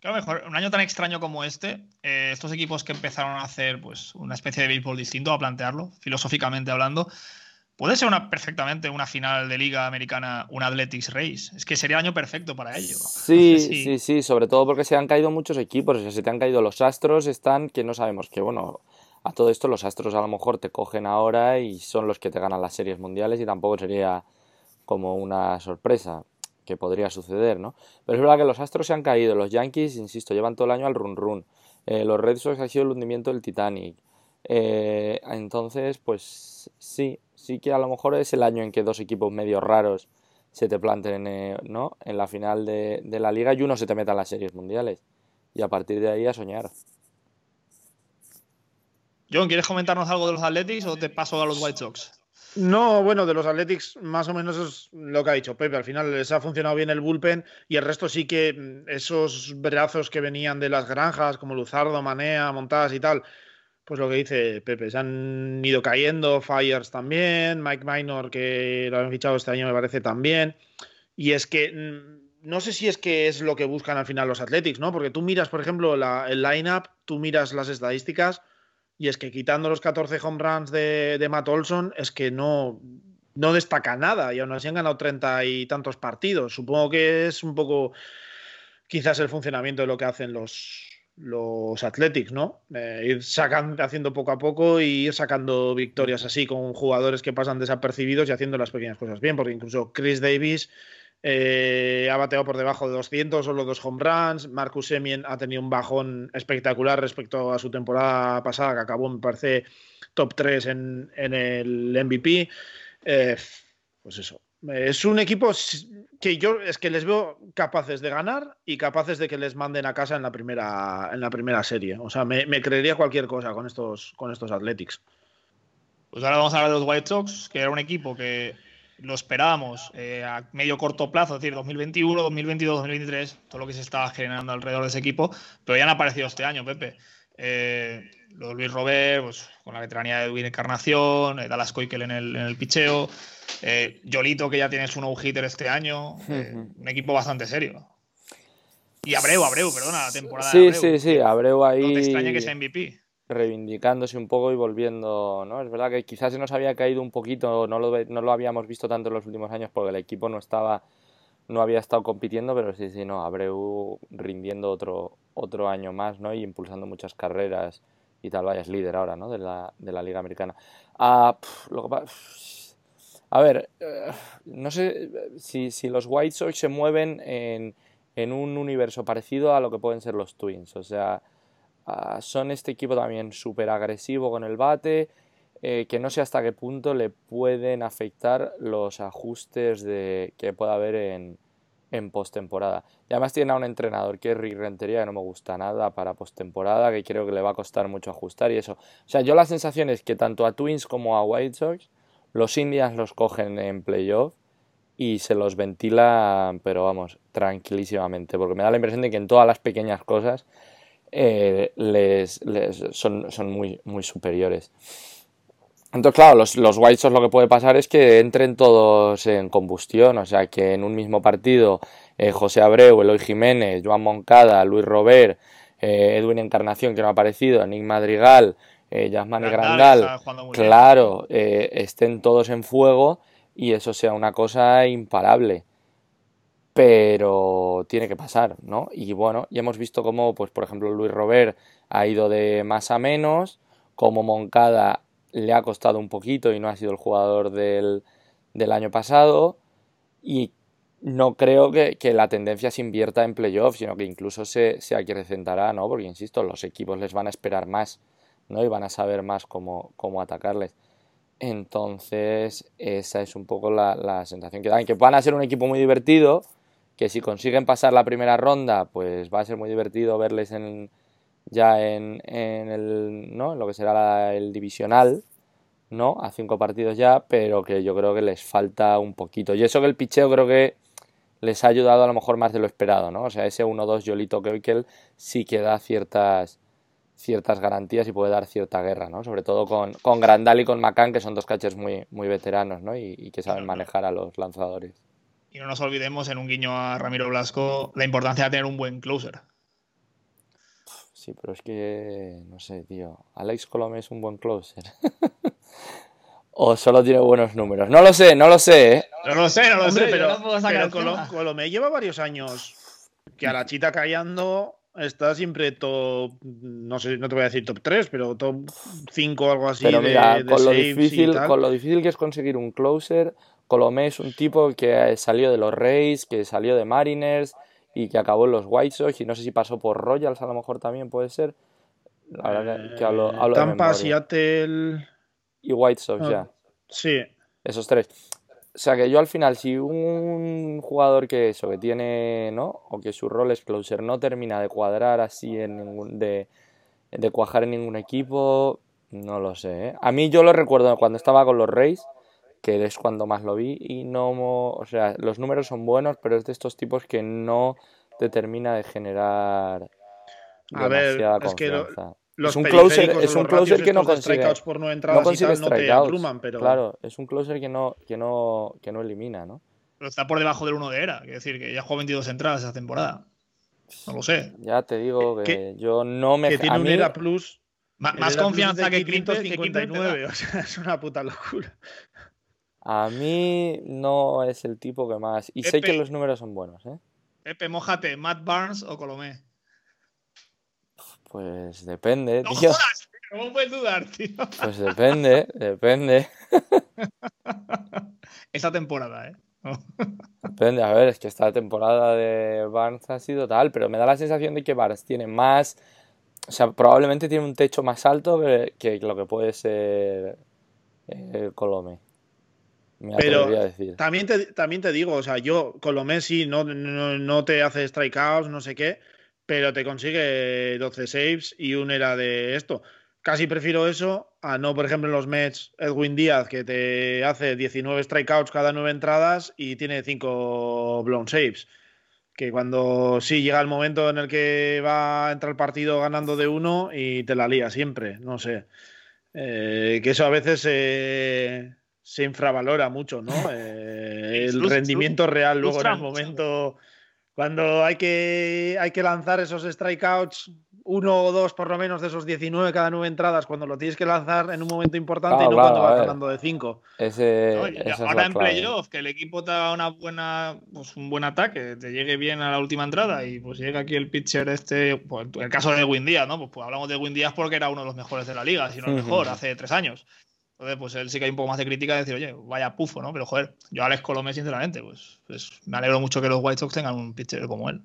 Claro, mejor, un año tan extraño como este, eh, estos equipos que empezaron a hacer pues, una especie de béisbol distinto, a plantearlo, filosóficamente hablando, puede ser una, perfectamente una final de Liga Americana, un Athletics Race. Es que sería el año perfecto para ello. Sí, sí, sí, sobre todo porque se han caído muchos equipos, o sea, se te han caído los Astros, están que no sabemos que, bueno, a todo esto los Astros a lo mejor te cogen ahora y son los que te ganan las series mundiales y tampoco sería como una sorpresa que podría suceder, ¿no? Pero es verdad que los Astros se han caído, los Yankees, insisto, llevan todo el año al run run, eh, los Red Sox ha sido el hundimiento del Titanic, eh, entonces, pues sí, sí que a lo mejor es el año en que dos equipos medio raros se te planten eh, ¿no? en la final de, de, la liga y uno se te meta en las series mundiales. Y a partir de ahí a soñar. John, ¿quieres comentarnos algo de los Athletics o te paso a los White Sox? No, bueno, de los Athletics más o menos es lo que ha dicho Pepe. Al final les ha funcionado bien el bullpen y el resto sí que mm, esos brazos que venían de las granjas, como Luzardo, Manea, Montadas y tal, pues lo que dice Pepe, se han ido cayendo, Fires también, Mike Minor, que lo han fichado este año, me parece también. Y es que mm, no sé si es que es lo que buscan al final los Athletics, ¿no? Porque tú miras, por ejemplo, la, el lineup, tú miras las estadísticas y es que quitando los 14 home runs de, de Matt Olson, es que no, no destaca nada y aún así han ganado treinta y tantos partidos. Supongo que es un poco quizás el funcionamiento de lo que hacen los, los Athletics, ¿no? Eh, ir sacando, haciendo poco a poco y ir sacando victorias así con jugadores que pasan desapercibidos y haciendo las pequeñas cosas bien, porque incluso Chris Davis eh, ha bateado por debajo de 200, solo dos home runs. Marcus Semien ha tenido un bajón espectacular respecto a su temporada pasada, que acabó, me parece, top 3 en, en el MVP. Eh, pues eso. Es un equipo que yo es que les veo capaces de ganar y capaces de que les manden a casa en la primera, en la primera serie. O sea, me, creería cualquier cosa con estos, con estos Athletics. Pues ahora vamos a hablar de los White Sox, que era un equipo que lo esperábamos eh, a medio corto plazo, es decir, 2021, 2022, 2023, todo lo que se estaba generando alrededor de ese equipo, pero ya han aparecido este año, Pepe. Eh, lo de Luis Robert, pues, con la veteranía de Edwin Encarnación, eh, Dallas Coikel en el, en el picheo, eh, Yolito, que ya tiene su no-hitter este año, un equipo bastante serio. Y Abreu, Abreu, perdona, la temporada sí, de Abreu. Sí, sí, Abreu ahí. No te extraña que sea MVP reivindicándose un poco y volviendo, ¿no? Es verdad que quizás se nos había caído un poquito, no lo, no lo habíamos visto tanto en los últimos años porque el equipo no estaba, no había estado compitiendo, pero sí, sí, no, Abreu rindiendo otro, otro año más, ¿no? Y impulsando muchas carreras y tal, vaya, es líder ahora, ¿no? De la, de la Liga Americana. Ah, lo que pasa... A ver, eh, no sé si, si los White Sox se mueven en, en un universo parecido a lo que pueden ser los Twins, o sea... Uh, son este equipo también súper agresivo con el bate, eh, que no sé hasta qué punto le pueden afectar los ajustes de, que pueda haber en, en postemporada. Y además tiene a un entrenador que es Rick Rentería, que no me gusta nada para postemporada, que creo que le va a costar mucho ajustar y eso. O sea, yo la sensación es que tanto a Twins como a White Sox, los Indians los cogen en playoff y se los ventilan, pero vamos, tranquilísimamente, porque me da la impresión de que en todas las pequeñas cosas eh, les, les, son, son muy, muy superiores. Entonces, claro, los, los White Sox lo que puede pasar es que entren todos en combustión, o sea, que en un mismo partido eh, José Abreu, Eloy Jiménez, Joan Moncada, Luis Robert, eh, Edwin Encarnación, que no ha aparecido, Nick Madrigal, eh, Grandal, claro, eh, estén todos en fuego y eso sea una cosa imparable pero tiene que pasar, ¿no? Y bueno, ya hemos visto cómo, pues por ejemplo, Luis Robert ha ido de más a menos, como Moncada le ha costado un poquito y no ha sido el jugador del, del año pasado, y no creo que, que, la tendencia se invierta en playoffs, sino que incluso se, se acrecentará, ¿no? Porque, insisto, los equipos les van a esperar más, ¿no? Y van a saber más cómo, cómo atacarles. Entonces, esa es un poco la, la sensación que dan, que van a ser un equipo muy divertido, que si consiguen pasar la primera ronda, pues va a ser muy divertido verles en, ya en, en el, ¿no? lo que será la, el divisional, ¿no? A cinco partidos ya, pero que yo creo que les falta un poquito. Y eso que el picheo creo que les ha ayudado a lo mejor más de lo esperado, ¿no? O sea, ese 1-2 Yolito Keukel sí que da ciertas, ciertas garantías y puede dar cierta guerra, ¿no? Sobre todo con, con Grandal y con McCann, que son dos catchers muy, muy veteranos, ¿no? Y, y que saben manejar a los lanzadores. Y no nos olvidemos, en un guiño a Ramiro Blasco, la importancia de tener un buen closer. Sí, pero es que, no sé, tío. Alex Colomé es un buen closer. o solo tiene buenos números. No lo sé, no lo sé, ¿eh? No lo sé, no lo Hombre, sé. pero, no Colomé lleva varios años que a la chita callando está siempre top, no sé, no te voy a decir top 3, pero top 5 o algo así Pero de, mira, de con, lo difícil, con lo difícil que es conseguir un closer, Colomé es un tipo que salió de los Rays, que salió de Mariners y que acabó en los White Sox y no sé si pasó por Royals a lo mejor también puede ser. La verdad que, que hablo, Eh, hablo de Tampa, memoria. Seattle, Y White Sox Ah. ya, sí. esos tres. O sea que yo al final, si un jugador que eso, que tiene, ¿no? O que su rol es closer, no termina de cuadrar así en ningún, de, de cuajar en ningún equipo, no lo sé, ¿eh? A mí yo lo recuerdo cuando estaba con los Rays, que es cuando más lo vi, y no, o sea, los números son buenos, pero es de estos tipos que no te termina de generar A ver, demasiada es que lo-. Los es un closer, es un closer que no consigue, por no no consigue tal no te strikeouts, abruman, pero claro, es un closer que no, que no, que no elimina, ¿no? Pero está por debajo del 1 de era. Quiero decir, que ya jugó 22 entradas esa temporada. No lo sé. Ya te digo que Que- yo no me... que a tiene un mí- ERA plus. Más ERA plus confianza que Clipper, que Clipper te da. 559, o sea, es una puta locura. A mí no es el tipo que más... Y sé que los números son buenos, ¿eh? Pepe, mójate, Matt Barnes o Colomé. Pues depende, No tío. jodas, ¿cómo puedes dudar, tío? Pues depende, depende. Esta temporada, ¿eh? Depende, a ver, es que esta temporada de Barnes ha sido tal, pero me da la sensación de que Barnes tiene más... O sea, probablemente tiene un techo más alto que, que lo que puede ser eh, Colome. Me Pero decir. También te, también te digo, o sea, yo con lo Messi no, no, no te hace strikeouts, no sé qué, pero te consigue 12 saves y un era de esto. Casi prefiero eso a no, por ejemplo, en los Mets, Edwin Díaz, que te hace 19 strikeouts cada 9 entradas y tiene 5 blown saves. Que cuando sí llega el momento en el que va a entrar el partido ganando de uno y te la lía siempre, no sé. Eh, que eso a veces eh, se infravalora mucho, ¿no? Eh, el rendimiento real luego en el momento cuando hay que, hay que lanzar esos strikeouts, uno o dos por lo menos de esos 19 cada nueve entradas, cuando lo tienes que lanzar en un momento importante Claro, y no claro, cuando a vas ganando de 5. Ese, No, y ahora en playoff, que el equipo te haga una buena, pues un buen ataque, te llegue bien a la última entrada y pues llega aquí el pitcher este, pues, el caso de Win Díaz, ¿no? Pues, pues hablamos de Win Díaz porque era uno de los mejores de la liga, si no el mejor, hace tres años. Entonces, pues él sí que hay un poco más de crítica de decir, oye, vaya pufo, ¿no? Pero joder, yo Alex Colomé, sinceramente, pues, pues me alegro mucho que los White Sox tengan un pitcher como él.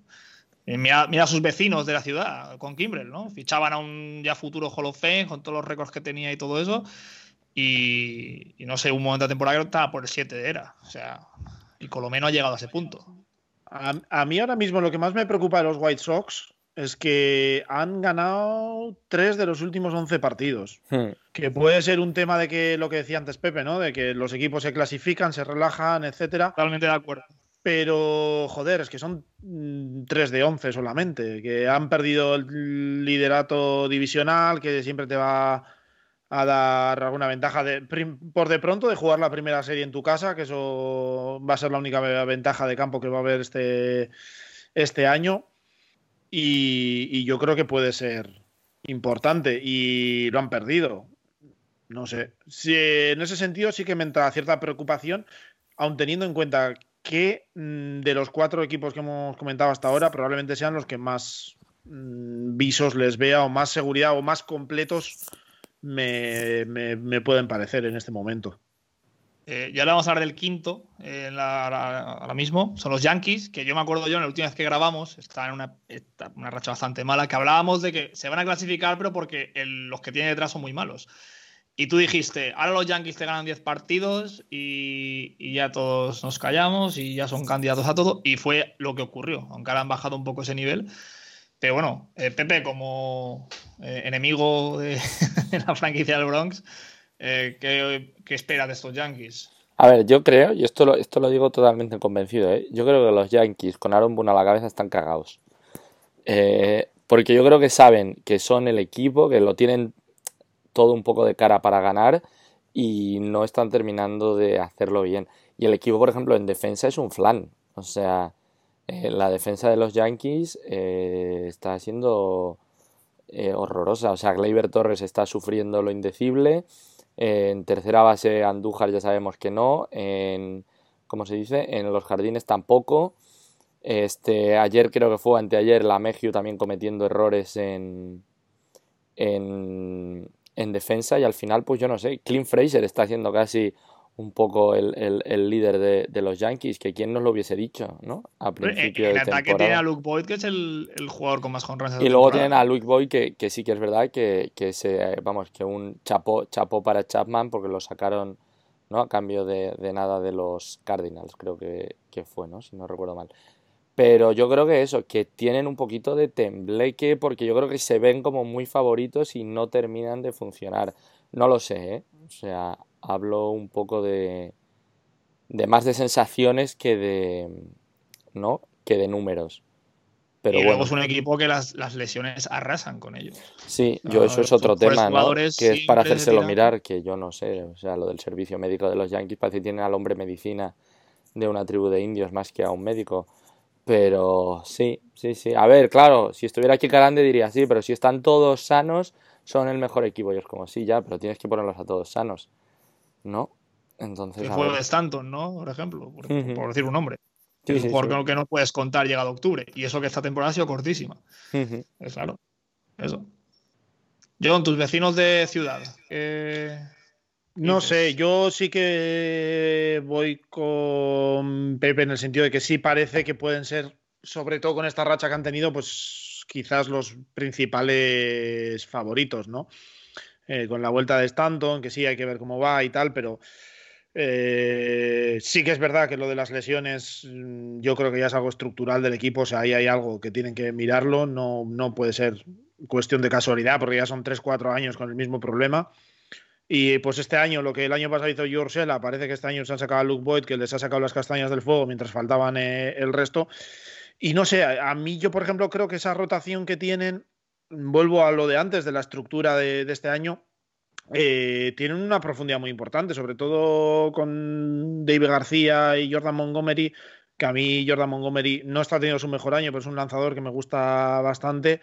Mira, mira a sus vecinos de la ciudad, con Kimbrel, ¿no? Fichaban a un ya futuro Hall of Fame con todos los récords que tenía y todo eso. Y, y no sé, un momento de temporada que estaba por el 7 de era. O sea, y Colomé no ha llegado a ese punto. A, a mí ahora mismo lo que más me preocupa de los White Sox es que han ganado tres de los últimos 11 partidos. Hmm. Que puede ser un tema de que lo que decía antes Pepe, ¿no? De que los equipos se clasifican, se relajan, etcétera. Totalmente de acuerdo. Pero, joder, es que son mm, 3 de 11 solamente, que han perdido el liderato divisional, que siempre te va a dar alguna ventaja de, por de pronto de jugar la primera serie en tu casa, que eso va a ser la única ve- ventaja de campo que va a haber este, este año. Y, yo creo que puede ser importante y lo han perdido. No sé. Sí, en ese sentido sí que me entra cierta preocupación, aun teniendo en cuenta que mm, de los cuatro equipos que hemos comentado hasta ahora, probablemente sean los que más mm, visos les vea o más seguridad o más completos me pueden parecer en este momento. Eh, y ahora vamos a hablar del quinto, eh, la- la- ahora mismo. Son los Yankees, que yo me acuerdo yo en la última vez que grabamos, está en una, está en una racha bastante mala, que hablábamos de que se van a clasificar, pero porque el- los que tienen detrás son muy malos. Y tú dijiste, ahora los Yankees te ganan 10 partidos y, y ya todos nos callamos y ya son candidatos a todo. Y fue lo que ocurrió, aunque ahora han bajado un poco ese nivel. Pero bueno, eh, Pepe, como eh, enemigo de, de la franquicia del Bronx, eh, ¿qué, qué espera de estos Yankees? A ver, yo creo, y esto lo, esto lo digo totalmente convencido, ¿eh? yo creo que los Yankees con Aaron Boone a la cabeza están cagados. Eh, porque yo creo que saben que son el equipo, que lo tienen todo un poco de cara para ganar y no están terminando de hacerlo bien. Y el equipo, por ejemplo, en defensa es un flan. O sea, eh, la defensa de los Yankees está siendo horrorosa. O sea, Gleyber Torres está sufriendo lo indecible. En tercera base, Andújar ya sabemos que no. En, ¿cómo se dice? En los jardines tampoco. Este, ayer creo que fue anteayer la Mejiu también cometiendo errores en, en, en defensa y al final, pues yo no sé, Clint Fraser está haciendo casi un poco el, líder de, los Yankees, que quién nos lo hubiese dicho, ¿no? A principio en, ataque tiene a Luke Boyd, que es el, jugador con más honras. Y luego tienen a Luke Boyd, que, que, sí que es verdad que, que se, vamos, que un chapó, chapó para Chapman, porque lo sacaron, ¿no? A cambio de, de nada de los Cardinals, creo que, que fue, ¿no? Si no recuerdo mal. Pero yo creo que eso, que tienen un poquito de tembleque porque yo creo que se ven como muy favoritos y no terminan de funcionar. No lo sé, ¿eh? O sea, hablo un poco de, de más de sensaciones que de, ¿no? que de números. Pero y luego es un equipo que las, lesiones arrasan con ellos. Sí, yo eso es otro tema, ¿no? Que es para hacérselo mirar, que yo no sé. O sea, lo del servicio médico de los Yankees parece que tienen al hombre medicina de una tribu de indios más que a un médico. Pero sí, sí, sí. A ver, claro, si estuviera aquí Carande diría sí, pero si están todos sanos, son el mejor equipo. Y es como, sí, ya, pero tienes que ponerlos a todos sanos. ¿No? Entonces. El juego de Stanton, ¿no? Por ejemplo, por, decir un nombre. Sí, es un jugador que no puedes contar llegado octubre. Y eso que esta temporada ha sido cortísima. Es claro. Eso. John, tus vecinos de ciudad. No sé, yo sí que voy con Pepe en el sentido de que sí parece que pueden ser, sobre todo con esta racha que han tenido, pues quizás los principales favoritos, ¿no? Eh, con la vuelta de Stanton, que sí hay que ver cómo va y tal, pero eh, sí que es verdad que lo de las lesiones mm, yo creo que ya es algo estructural del equipo, o sea, ahí hay algo que tienen que mirarlo, no, no puede ser cuestión de casualidad, porque ya son 3-4 años con el mismo problema. Y pues este año, lo que el año pasado hizo George parece que este año se han sacado a Luke Boyd, que les ha sacado las castañas del fuego mientras faltaban eh, el resto. Y no sé, a, mí yo, por ejemplo, creo que esa rotación que tienen, vuelvo a lo de antes, de la estructura de, este año, eh, tienen una profundidad muy importante, sobre todo con David García y Jordan Montgomery, que a mí Jordan Montgomery no está teniendo su mejor año, pero es un lanzador que me gusta bastante.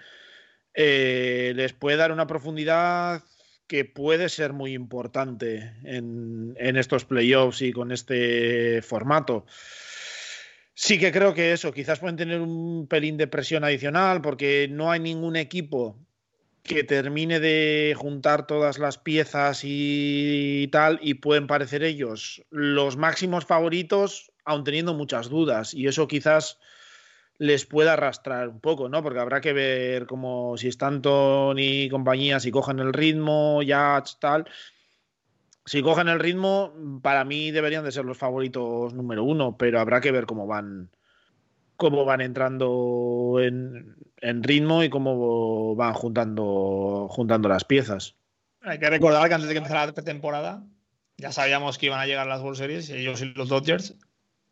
Eh, les puede dar una profundidad que puede ser muy importante en, estos playoffs y con este formato. Sí que creo que eso, quizás pueden tener un pelín de presión adicional porque no hay ningún equipo que termine de juntar todas las piezas y tal y pueden parecer ellos los máximos favoritos aun teniendo muchas dudas y eso quizás les pueda arrastrar un poco, ¿no? Porque habrá que ver como si Stanton y compañía, si cogen el ritmo, ya tal. Si cogen el ritmo, para mí deberían de ser los favoritos número uno, pero habrá que ver cómo van, cómo van entrando en, ritmo y cómo van juntando, juntando las piezas. Hay que recordar que antes de que empezara la pretemporada, ya sabíamos que iban a llegar las World Series, ellos y los Dodgers,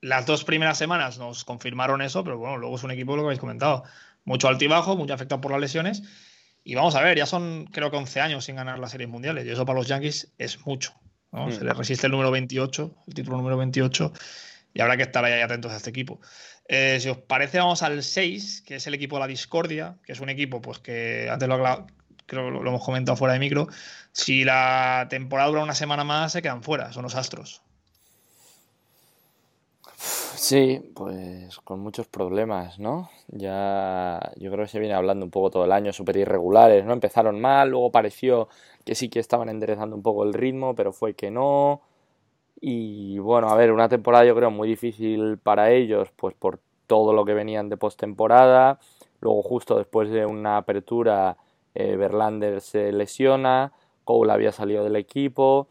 las dos primeras semanas nos confirmaron eso, pero bueno, luego es un equipo, lo que habéis comentado, mucho altibajo, mucho afectado por las lesiones. Y vamos a ver, ya son creo que 11 años sin ganar las series mundiales. Y eso para los Yankees es mucho. Mm. Se les resiste el número 28, el título número 28. Y habrá que estar ahí atentos a este equipo. Eh, si os parece, vamos al 6, que es el equipo de la Discordia, que es un equipo pues que antes lo, creo lo hemos comentado fuera de micro. Si la temporada dura una semana más, se quedan fuera. Son los Astros. Sí, pues con muchos problemas, ¿no? Ya yo creo que se viene hablando un poco todo el año, súper irregulares, ¿no? Empezaron mal, luego pareció que sí que estaban enderezando un poco el ritmo, pero fue que no. Y bueno, a ver, una temporada yo creo muy difícil para ellos, pues por todo lo que venían de postemporada. Luego justo después de una apertura, eh, Verlander se lesiona, Cole había salido del equipo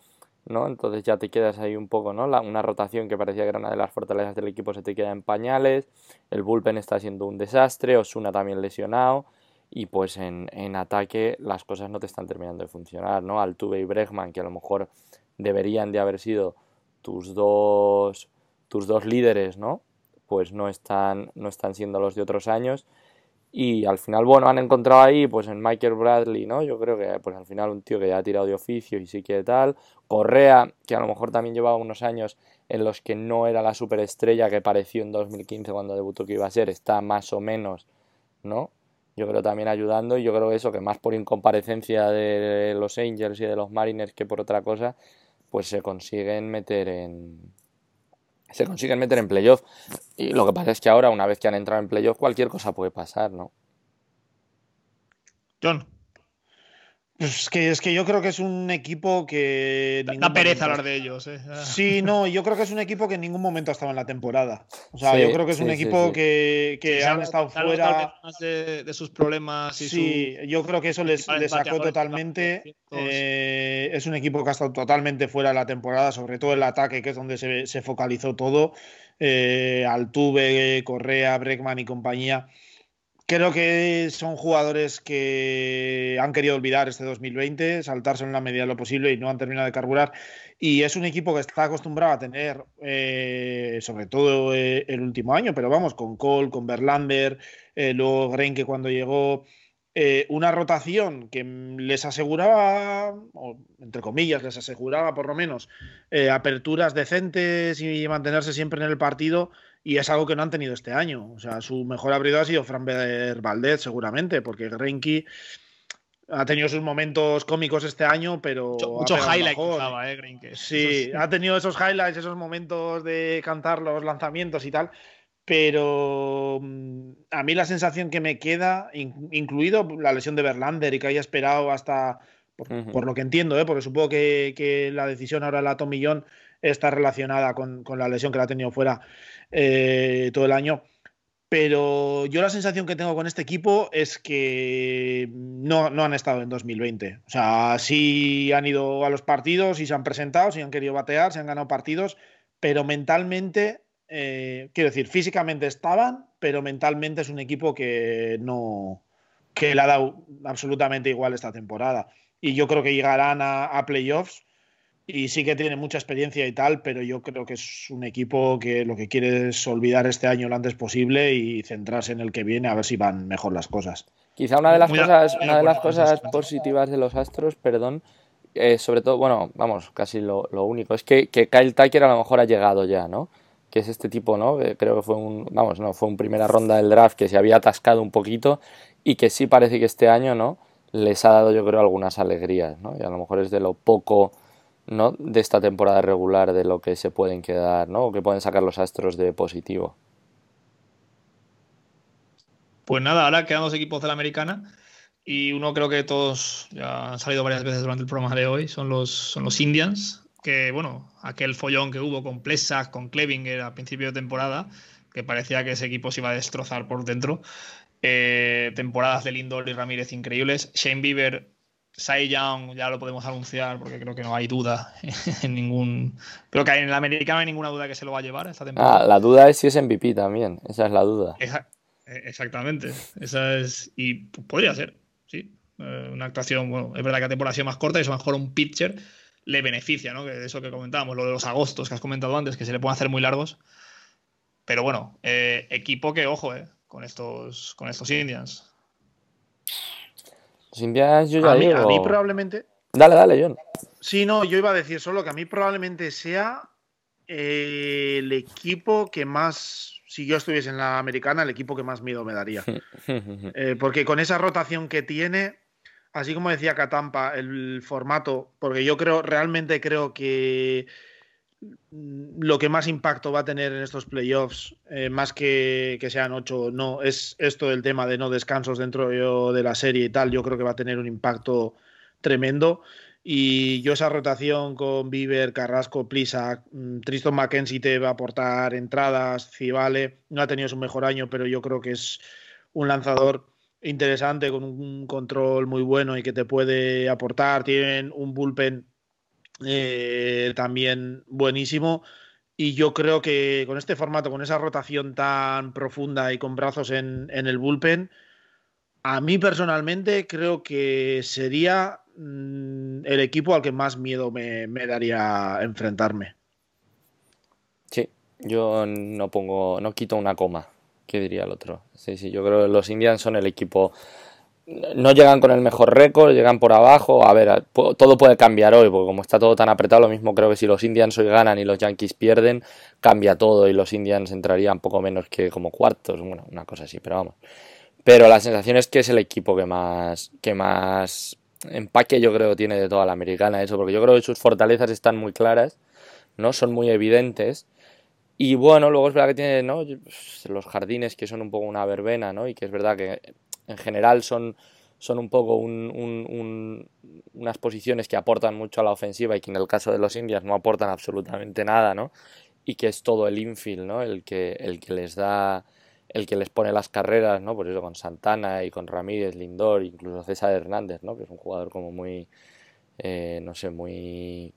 ¿no? Entonces ya te quedas ahí un poco, ¿no? una rotación que parecía que era una de las fortalezas del equipo se te queda en pañales, el bullpen está siendo un desastre, Osuna también lesionado y pues en, ataque las cosas no te están terminando de funcionar, ¿no? Altuve y Bregman, que a lo mejor deberían de haber sido tus dos, tus dos líderes, ¿no? Pues no están, no están siendo los de otros años. Y al final, bueno, han encontrado ahí, pues en Michael Bradley, ¿no? Yo creo que, pues al final un tío que ya ha tirado de oficio y sí que tal. Correa, que a lo mejor también llevaba unos años en los que no era la superestrella que pareció en 2015 cuando debutó que iba a ser, está más o menos, ¿no? Yo creo también ayudando y yo creo eso, que más por incomparecencia de los Angels y de los Mariners que por otra cosa, pues se consiguen meter en, se consiguen meter en playoff. Y lo que pasa es que ahora, una vez que han entrado en playoff, cualquier cosa puede pasar, ¿no? John. Pues es que, es que yo creo que es un equipo que. Da, pereza hablar de ellos. ¿eh? Sí, no, yo creo que es un equipo que en ningún momento estaba en la temporada. O sea, yo creo que es un equipo que, que han estado fuera. De, de, sus problemas y Sí, yo creo que eso les, les sacó totalmente. Eh, es un equipo que ha estado totalmente fuera de la temporada, sobre todo el ataque, que es donde se, se focalizó todo. Eh, Altuve, Correa, Breckman y compañía Creo que son jugadores que han querido olvidar este 2020, saltarse en la medida de lo posible y no han terminado de carburar. Y es un equipo que está acostumbrado a tener, eh, sobre todo eh, el último año, pero vamos, con Cole, con Berlander, eh, luego que cuando llegó, una rotación que les aseguraba, o entre comillas, les aseguraba por lo menos aperturas decentes y mantenerse siempre en el partido y es algo que no han tenido este año. O sea, su mejor abridor ha sido Fran Valdez, seguramente, porque Renki ha tenido sus momentos cómicos este año, pero. Mucho, highlight eh, Sí, ha tenido esos highlights, esos momentos de cantar los lanzamientos y tal. Pero mm, a mí la sensación que me queda, incluido la lesión de Verlander y que haya esperado hasta. Por, lo que entiendo, ¿eh? porque supongo que, la decisión ahora la Tomillón está relacionada con, con la lesión que la ha tenido fuera. Eh, todo el año. Pero yo la sensación que tengo con este equipo es que no, no, han estado en 2020. O sea, sí han ido a los partidos, y se han presentado, sí han querido batear, se han ganado partidos, pero mentalmente, eh, quiero decir, físicamente estaban, pero mentalmente es un equipo que no que le ha dado absolutamente igual esta temporada. Y yo creo que llegarán a playoffs y sí que tiene mucha experiencia y tal, pero yo creo que es un equipo que lo que quiere es olvidar este año lo antes posible y centrarse en el que viene a ver si van mejor las cosas. Quizá una de las cosas, una de las cosas positivas de los Astros, perdón, eh, sobre todo, bueno, vamos, casi lo, único, es que, que, Kyle Tucker a lo mejor ha llegado ya, ¿no? Que es este tipo, ¿no? creo que fue un, vamos, no, fue un primera ronda del draft que se había atascado un poquito y que sí parece que este año, ¿no? Les ha dado, yo creo, algunas alegrías, ¿no? Y a lo mejor es de lo poco ¿no? de esta temporada regular de lo que se pueden quedar, ¿no? O que pueden sacar los astros de positivo. Pues nada, ahora quedan dos equipos de la americana y uno creo que todos ya han salido varias veces durante el programa de hoy, son los, son los Indians, que bueno, aquel follón que hubo con Plesak, con Klebinger a principio de temporada, que parecía que ese equipo se iba a destrozar por dentro. Eh, temporadas de Lindor y Ramírez increíbles. Shane Bieber Cy Young ya lo podemos anunciar porque creo que no hay duda en ningún. Creo que en el americano no hay ninguna duda que se lo va a llevar esta temporada. Ah, la duda es si es MVP también. Esa es la duda. E, exactamente. Esa es. Y podría ser, sí. Eh, una actuación, bueno, es verdad que la temporada ha sido más corta y eso mejor un pitcher le beneficia, ¿no? Que eso que comentábamos, lo de los agostos que has comentado antes, que se le pueden hacer muy largos. Pero bueno, eh, equipo que, ojo, eh, con estos, con estos Indians yo a, mí, a mí probablemente. Dale, dale, John. Sí, no, yo iba a decir solo que a mí probablemente sea eh, el equipo que más, si yo estuviese en la americana, el equipo que más miedo me daría. Eh, porque con esa rotación que tiene, así como decía Catampa, el formato, porque yo creo, realmente creo que lo que más impacto va a tener en estos playoffs, eh, más que, que sean ocho no, es esto del tema de no descansos dentro de la serie y tal. Yo creo que va a tener un impacto tremendo. Y yo esa rotación con Bieber, Carrasco, Plisa, mm, Tristan McKenzie te va a aportar entradas, Civale, no ha tenido su mejor año, pero yo creo que es un lanzador interesante con un control muy bueno y que te puede aportar. Tienen un bullpen eh, también buenísimo. Y yo creo que con este formato, con esa rotación tan profunda y con brazos en, el bullpen, a mí personalmente creo que sería mm, el equipo al que más miedo me, daría enfrentarme. Yo no pongo, no quito una coma, ¿qué diría el otro? Sí, sí, yo creo que los Indians son el equipo. No llegan con el mejor récord, llegan por abajo. A ver, todo puede cambiar hoy, porque como está todo tan apretado, lo mismo creo que si los Indians hoy ganan y los Yankees pierden, cambia todo y los Indians entrarían poco menos que como cuartos. Bueno, una cosa así, pero vamos. Pero la sensación es que es el equipo que más, que más empaque yo creo tiene de toda la americana eso, porque yo creo que sus fortalezas están muy claras, ¿no? Son muy evidentes. Y bueno, luego es verdad que tiene ¿no? los jardines que son un poco una verbena, ¿no? Y que es verdad que en general son, son un poco unas posiciones que aportan mucho a la ofensiva y que en el caso de los indias no aportan absolutamente nada, ¿no? Y que es todo el infield, ¿no? El que, el que les da el que les pone las carreras, ¿no? Por eso con Santana y con Ramírez, Lindor, incluso César Hernández, ¿no? Que es un jugador como muy, eh, no sé, muy...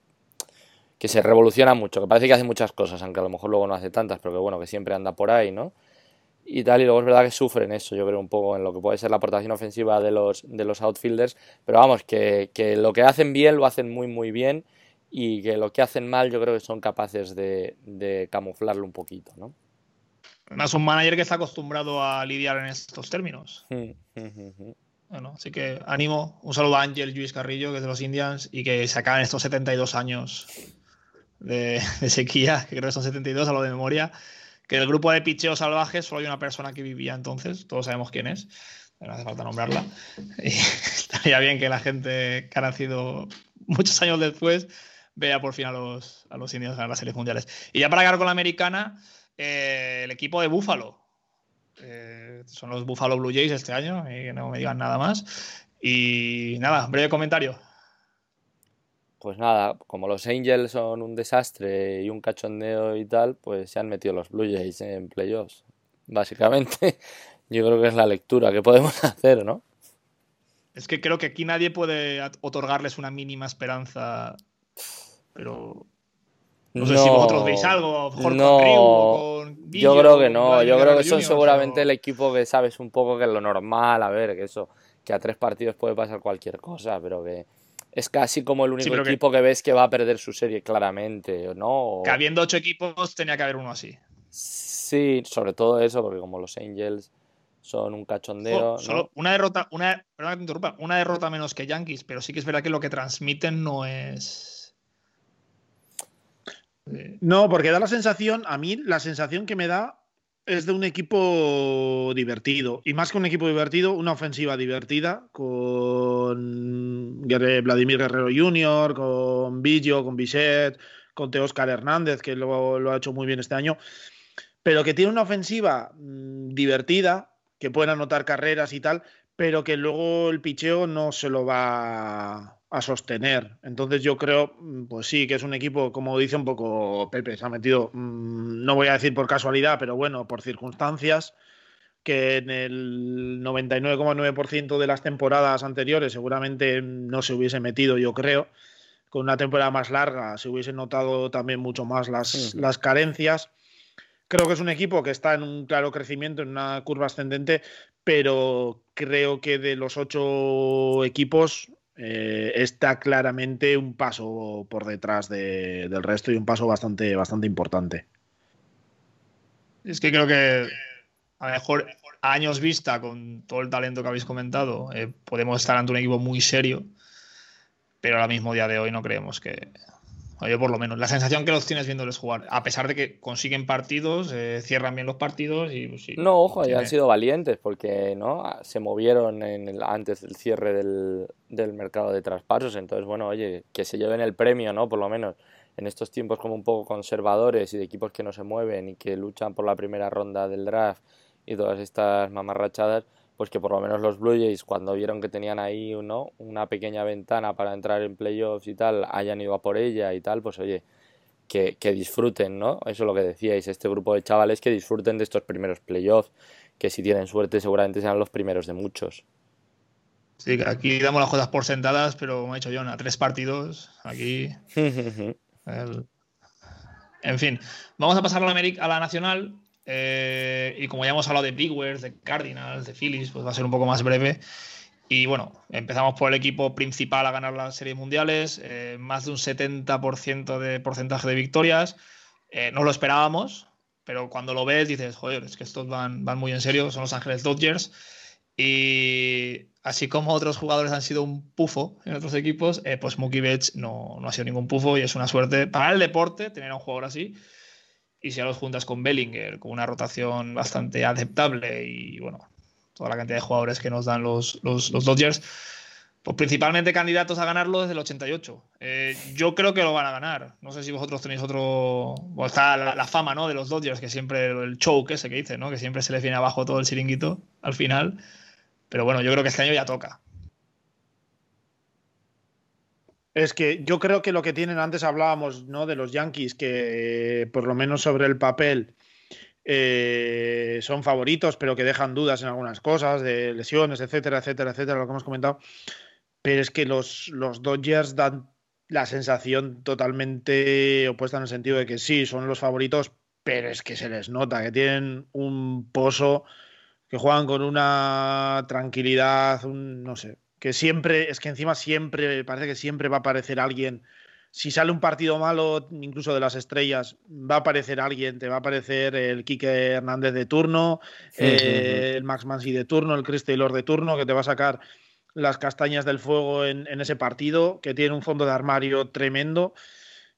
que se revoluciona mucho, que parece que hace muchas cosas, aunque a lo mejor luego no hace tantas, pero que bueno, que siempre anda por ahí, ¿no? Y tal, y luego es verdad que sufren eso, yo creo, un poco en lo que puede ser la aportación ofensiva de los, de los outfielders, pero vamos, que, que lo que hacen bien lo hacen muy, muy bien, y que lo que hacen mal yo creo que son capaces de, de camuflarlo un poquito, ¿no? Además, un manager que está acostumbrado a lidiar en estos términos. bueno, así que ánimo. Un saludo a Ángel Luis Carrillo, que es de los Indians, y que se acaban estos 72 años de, sequía, que creo que son 72 a lo de memoria. Que el grupo de picheos salvajes solo hay una persona que vivía entonces, todos sabemos quién es, no hace falta nombrarla. Y estaría bien que la gente que ha nacido muchos años después vea por fin a los, a los indios ganar las series mundiales. Y ya para acabar con la americana. Eh, el equipo de Buffalo. Eh, son los Buffalo Blue Jays este año, y que no me digan nada más. Y nada, breve comentario. Pues nada, como los Angels son un desastre y un cachondeo y tal, pues se han metido los Blue Jays en playoffs. Básicamente, yo creo que es la lectura que podemos hacer, ¿no? Es que creo que aquí nadie puede otorgarles una mínima esperanza, pero no, sé si vosotros veis algo, mejor no, con con Yo creo que no, yo creo que son seguramente el equipo que sabes un poco que es lo normal, a ver, que eso, que a tres partidos puede pasar cualquier cosa, pero que es casi como el único equipo que... ves que va a perder su serie claramente, ¿no? Que habiendo ocho equipos tenía que haber uno así. Sí, sobre todo eso, porque como los Angels son un cachondeo. solo una derrota, una, una derrota menos que Yankees, pero sí que es verdad que lo que transmiten no es no, porque da la sensación, a mí la sensación que me da es de un equipo divertido. Y más que un equipo divertido, una ofensiva divertida con Vladimir Guerrero Jr., con Villo, con Bichette, con Teóscar Hernández, que lo, lo, ha hecho muy bien este año. Pero que tiene una ofensiva mm, divertida, que pueden anotar carreras y tal, pero que luego el picheo no se lo va a sostener. Entonces yo creo, mm, pues sí, que es un equipo, como dice un poco Pepe, se ha metido, mm, no voy a decir por casualidad, pero bueno, por circunstancias, que en el 99,9% de las temporadas anteriores seguramente no se hubiese metido, yo creo. Con una temporada más larga se hubiesen notado también mucho más las, las carencias. Creo que es un equipo que está en un claro crecimiento, en una curva ascendente, pero creo que de los ocho equipos eh, está claramente un paso por detrás del resto y un paso bastante, bastante importante. Es que creo que a lo mejor a años vista, con todo el talento que habéis comentado, eh, podemos estar ante un equipo muy serio, pero ahora mismo día de hoy no creemos que, Oye, por lo menos, la sensación que los tienes viéndoles jugar, a pesar de que consiguen partidos, eh, cierran bien los partidos y pues, No, ojo, ya han sido valientes porque no se movieron en el, antes del cierre del, del, mercado de traspasos. Entonces, bueno, oye, que se lleven el premio, ¿no? Por lo menos en estos tiempos como un poco conservadores y de equipos que no se mueven y que luchan por la primera ronda del draft y todas estas mamarrachadas, pues que por lo menos los Blue Jays, cuando vieron que tenían ahí ¿no? una pequeña ventana para entrar en playoffs y tal, hayan ido a por ella y tal, pues oye, que, disfruten, ¿no? Eso es lo que decíais, este grupo de chavales que disfruten de estos primeros playoffs, que si tienen suerte seguramente serán los primeros de muchos. Sí, aquí damos las cosas por sentadas, pero como ha dicho John, a tres partidos, aquí... En fin, vamos a pasar a la, a la nacional. Eh, y como ya hemos hablado de Bigwares, de Cardinals, de Phillies, pues va a ser un poco más breve. Y bueno, empezamos por el equipo principal a ganar las series mundiales, eh, más de un 70% de porcentaje de victorias. Eh, no lo esperábamos, pero cuando lo ves dices, joder, es que estos van, van muy en serio, son los Ángeles Dodgers. Y así como otros jugadores han sido un pufo en otros equipos, eh, pues Mookie Betts no, no, ha sido ningún pufo y es una suerte para el deporte tener a un jugador así. Y si ya los juntas con Bellinger, con una rotación bastante aceptable y bueno, toda la cantidad de jugadores que nos dan los, los, Dodgers, pues principalmente candidatos a ganarlo desde el 88. Eh, yo creo que lo van a ganar. No sé si vosotros tenéis otro. O está la, fama ¿no? de los Dodgers, que siempre el choke ese que dice, ¿no? que siempre se les viene abajo todo el chiringuito al final. Pero bueno, yo creo que este año ya toca. Es que yo creo que lo que tienen, antes hablábamos ¿no? de los Yankees, que por lo menos sobre el papel eh, son favoritos, pero que dejan dudas en algunas cosas, de lesiones, etcétera, etcétera, etcétera, lo que hemos comentado. Pero es que los, los Dodgers dan la sensación totalmente opuesta en el sentido de que sí, son los favoritos, pero es que se les nota que tienen un pozo, que juegan con una tranquilidad, un, no sé, que siempre, es que encima siempre, parece que siempre va a aparecer alguien. Si sale un partido malo, incluso de las estrellas, va a aparecer alguien, te va a aparecer el Quique Hernández de turno, sí, eh, sí, sí. el Max Mansi de turno, el Chris Taylor de turno, que te va a sacar las castañas del fuego en, en ese partido, que tiene un fondo de armario tremendo.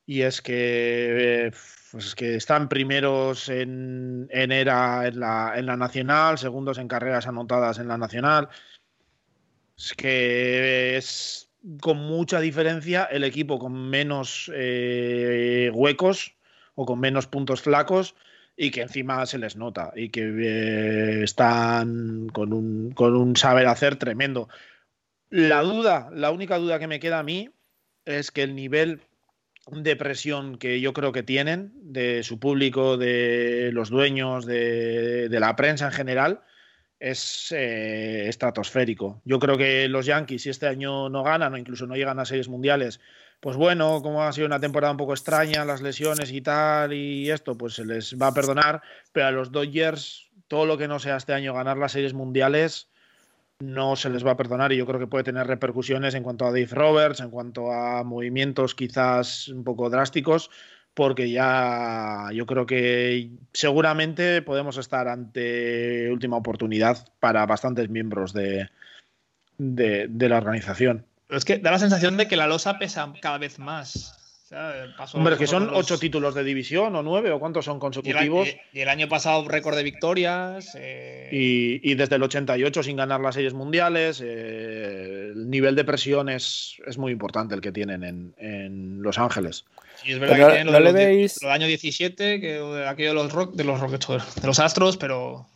Y es que, eh, pues es que están primeros en, en era en la, en la nacional, segundos en carreras anotadas en la nacional. Es que es con mucha diferencia el equipo con menos eh, huecos o con menos puntos flacos y que encima se les nota y que eh, están con un, con un saber hacer tremendo. La duda, la única duda que me queda a mí es que el nivel de presión que yo creo que tienen de su público, de los dueños, de, de la prensa en general, es eh, estratosférico. Yo creo que los Yankees, si este año no ganan o incluso no llegan a series mundiales, pues bueno, como ha sido una temporada un poco extraña, las lesiones y tal, y esto, pues se les va a perdonar, pero a los Dodgers, todo lo que no sea este año ganar las series mundiales, no se les va a perdonar y yo creo que puede tener repercusiones en cuanto a Dave Roberts, en cuanto a movimientos quizás un poco drásticos, porque ya yo creo que seguramente podemos estar ante última oportunidad para bastantes miembros de, de, de la organización. Es que da la sensación de que la losa pesa cada vez más. Pasó, Hombre, que son los... ocho títulos de división o nueve o cuántos son consecutivos. Y el, y el año pasado récord de victorias. Eh... Y, y, desde el 88 sin ganar las series mundiales. Eh, el nivel de presión es, es, muy importante el que tienen en, en Los Ángeles. Sí, es verdad pero que tienen no, lo, no le veis... del año 17, que aquello de los, rock, de los de los Astros, pero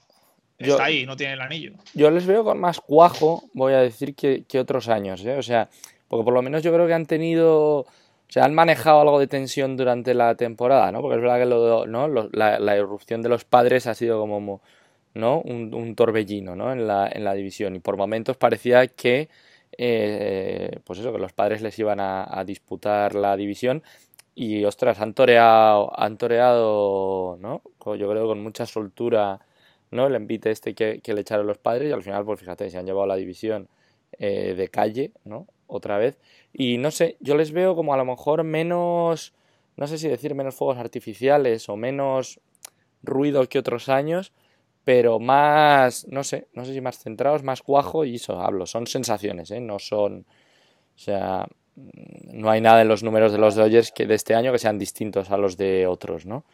está ahí, no tiene el anillo. Yo les veo con más cuajo, voy a decir, que, que otros años. ¿eh? O sea, porque por lo menos yo creo que han tenido o sea, han manejado algo de tensión durante la temporada, ¿no? Porque es verdad que lo, ¿no? la, la, irrupción de los padres ha sido como ¿no? un, un torbellino ¿no? en, la, en la división y por momentos parecía que eh, pues eso, que los padres les iban a, a, disputar la división y ostras, han toreado, han toreado ¿no? yo creo con mucha soltura ¿no? el envite este que, que le echaron los padres y al final, pues fíjate, se han llevado la división eh, de calle, ¿no? Otra vez. Y no sé, yo les veo como a lo mejor menos, no sé si decir menos fuegos artificiales o menos ruido que otros años, pero más, no sé, no sé si más centrados, más cuajo y eso hablo, son sensaciones, ¿eh? No son, o sea, no hay nada en los números de los Dodgers que de este año que sean distintos a los de otros, ¿no?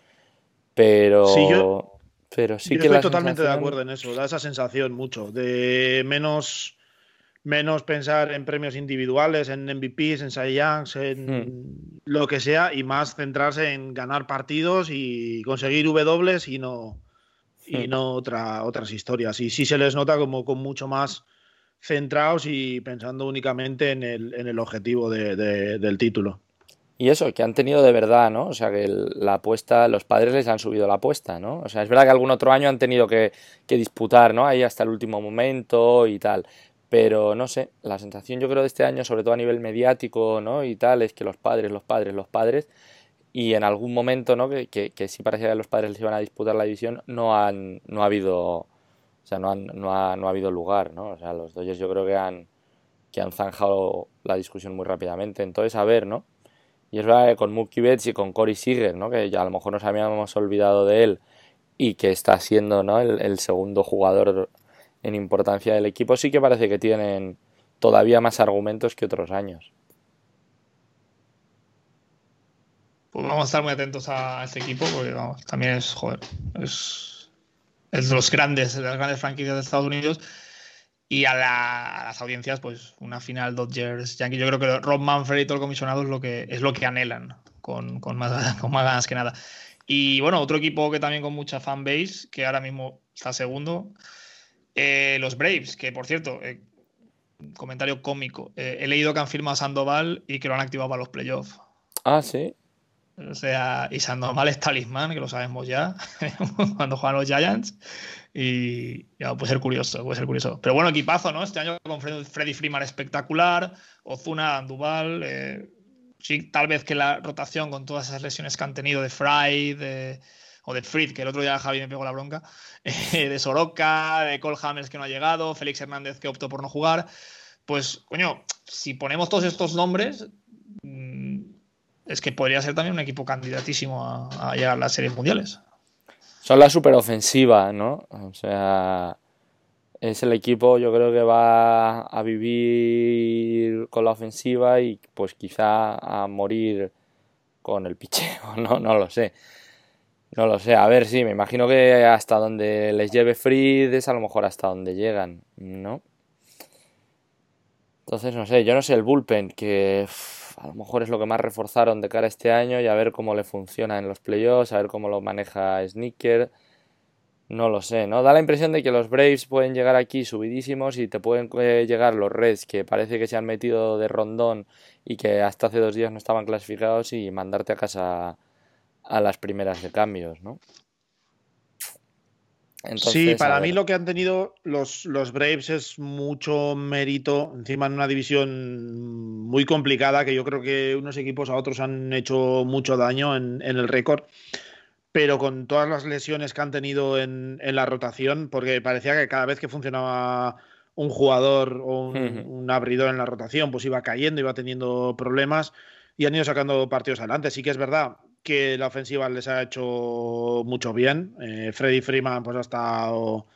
Pero... Sí, yo, pero sí yo que estoy totalmente sensación... de acuerdo en eso, da esa sensación mucho, de menos menos pensar en premios individuales, en MVPs, en Cy Youngs, en mm. lo que sea, y más centrarse en ganar partidos y conseguir W y no, y mm. no otra, otras historias. Y sí se les nota como con mucho más centrados y pensando únicamente en el, en el objetivo de, de, del título. Y eso, que han tenido de verdad, ¿no? O sea, que la apuesta, los padres les han subido la apuesta, ¿no? O sea, es verdad que algún otro año han tenido que, que disputar, ¿no? Ahí hasta el último momento y tal pero no sé, la sensación yo creo de este año, sobre todo a nivel mediático, ¿no? Y tal, es que los padres, los padres, los padres, y en algún momento, ¿no? Que, que, que sí parecía que los padres les iban a disputar la división, no han, no ha habido, o sea, no, han, no, ha, no ha habido lugar, ¿no? O sea, los Dodgers yo creo que han, que han zanjado la discusión muy rápidamente. Entonces, a ver, ¿no? Y es verdad que con Mookie Betts y con Corey Seager, ¿no? Que ya a lo mejor nos habíamos olvidado de él, y que está siendo ¿no? el, segundo jugador en importancia del equipo, sí que parece que tienen todavía más argumentos que otros años. Pues vamos a estar muy atentos a este equipo porque vamos, también es, joder, es, es los grandes, de las grandes franquicias de Estados Unidos. Y a las audiencias, pues una final Dodgers Yankees. Yo creo que Rob Manfred y todo el comisionado es lo que, es lo que anhelan con, con, más, con más ganas que nada. Y bueno, otro equipo que también con mucha fanbase, que ahora mismo está segundo, eh, los Braves, que por cierto, eh, comentario cómico, eh, he leído que han firmado a Sandoval y que lo han activado para los playoffs. Ah, sí. O sea, y Sandoval talismán, que lo sabemos ya, cuando juegan los Giants. Y ya, puede ser curioso, puede ser curioso. Pero bueno, equipazo, ¿no? Este año con Fred- Freddy Freeman espectacular, Ozuna, Anduval. eh, sí, tal vez que la rotación con todas esas lesiones que han tenido de Fry, de, o de Fried, que el otro día Javi me pegó la bronca, eh, de Soroka, de Cole Hamels que no ha llegado, Félix Hernández que optó por no jugar. Pues, coño, si ponemos todos estos nombres, mm, es que podría ser también un equipo candidatísimo a, llegar a las series mundiales. Son la superofensiva, ¿no? O sea, es el equipo, yo creo que va a vivir con la ofensiva y pues quizá a morir con el picheo, ¿no? No lo sé. No lo sé. A ver, sí, me imagino que hasta donde les lleve Fried es a lo mejor hasta donde llegan, ¿no? Entonces, no sé, yo no sé el bullpen, que a lo mejor es lo que más reforzaron de cara a este año y a ver cómo le funciona en los playoffs, a ver cómo lo maneja Sneaker. No lo sé, ¿no? Da la impresión de que los Braves pueden llegar aquí subidísimos y te pueden eh, llegar los Reds, que parece que se han metido de rondón y que hasta hace dos días no estaban clasificados y mandarte a casa a las primeras de cambios, ¿no? Sí, Entonces, para mí lo que han tenido los, los Braves es mucho mérito, encima en una división muy complicada, que yo creo que unos equipos a otros han hecho mucho daño en, en el récord, pero con todas las lesiones que han tenido en, en la rotación, porque parecía que cada vez que funcionaba un jugador o un, un abridor en la rotación, pues iba cayendo, iba teniendo problemas y han ido sacando partidos adelante. Sí que es verdad que la ofensiva les ha hecho mucho bien. Eh, Freddy Freeman pues ha estado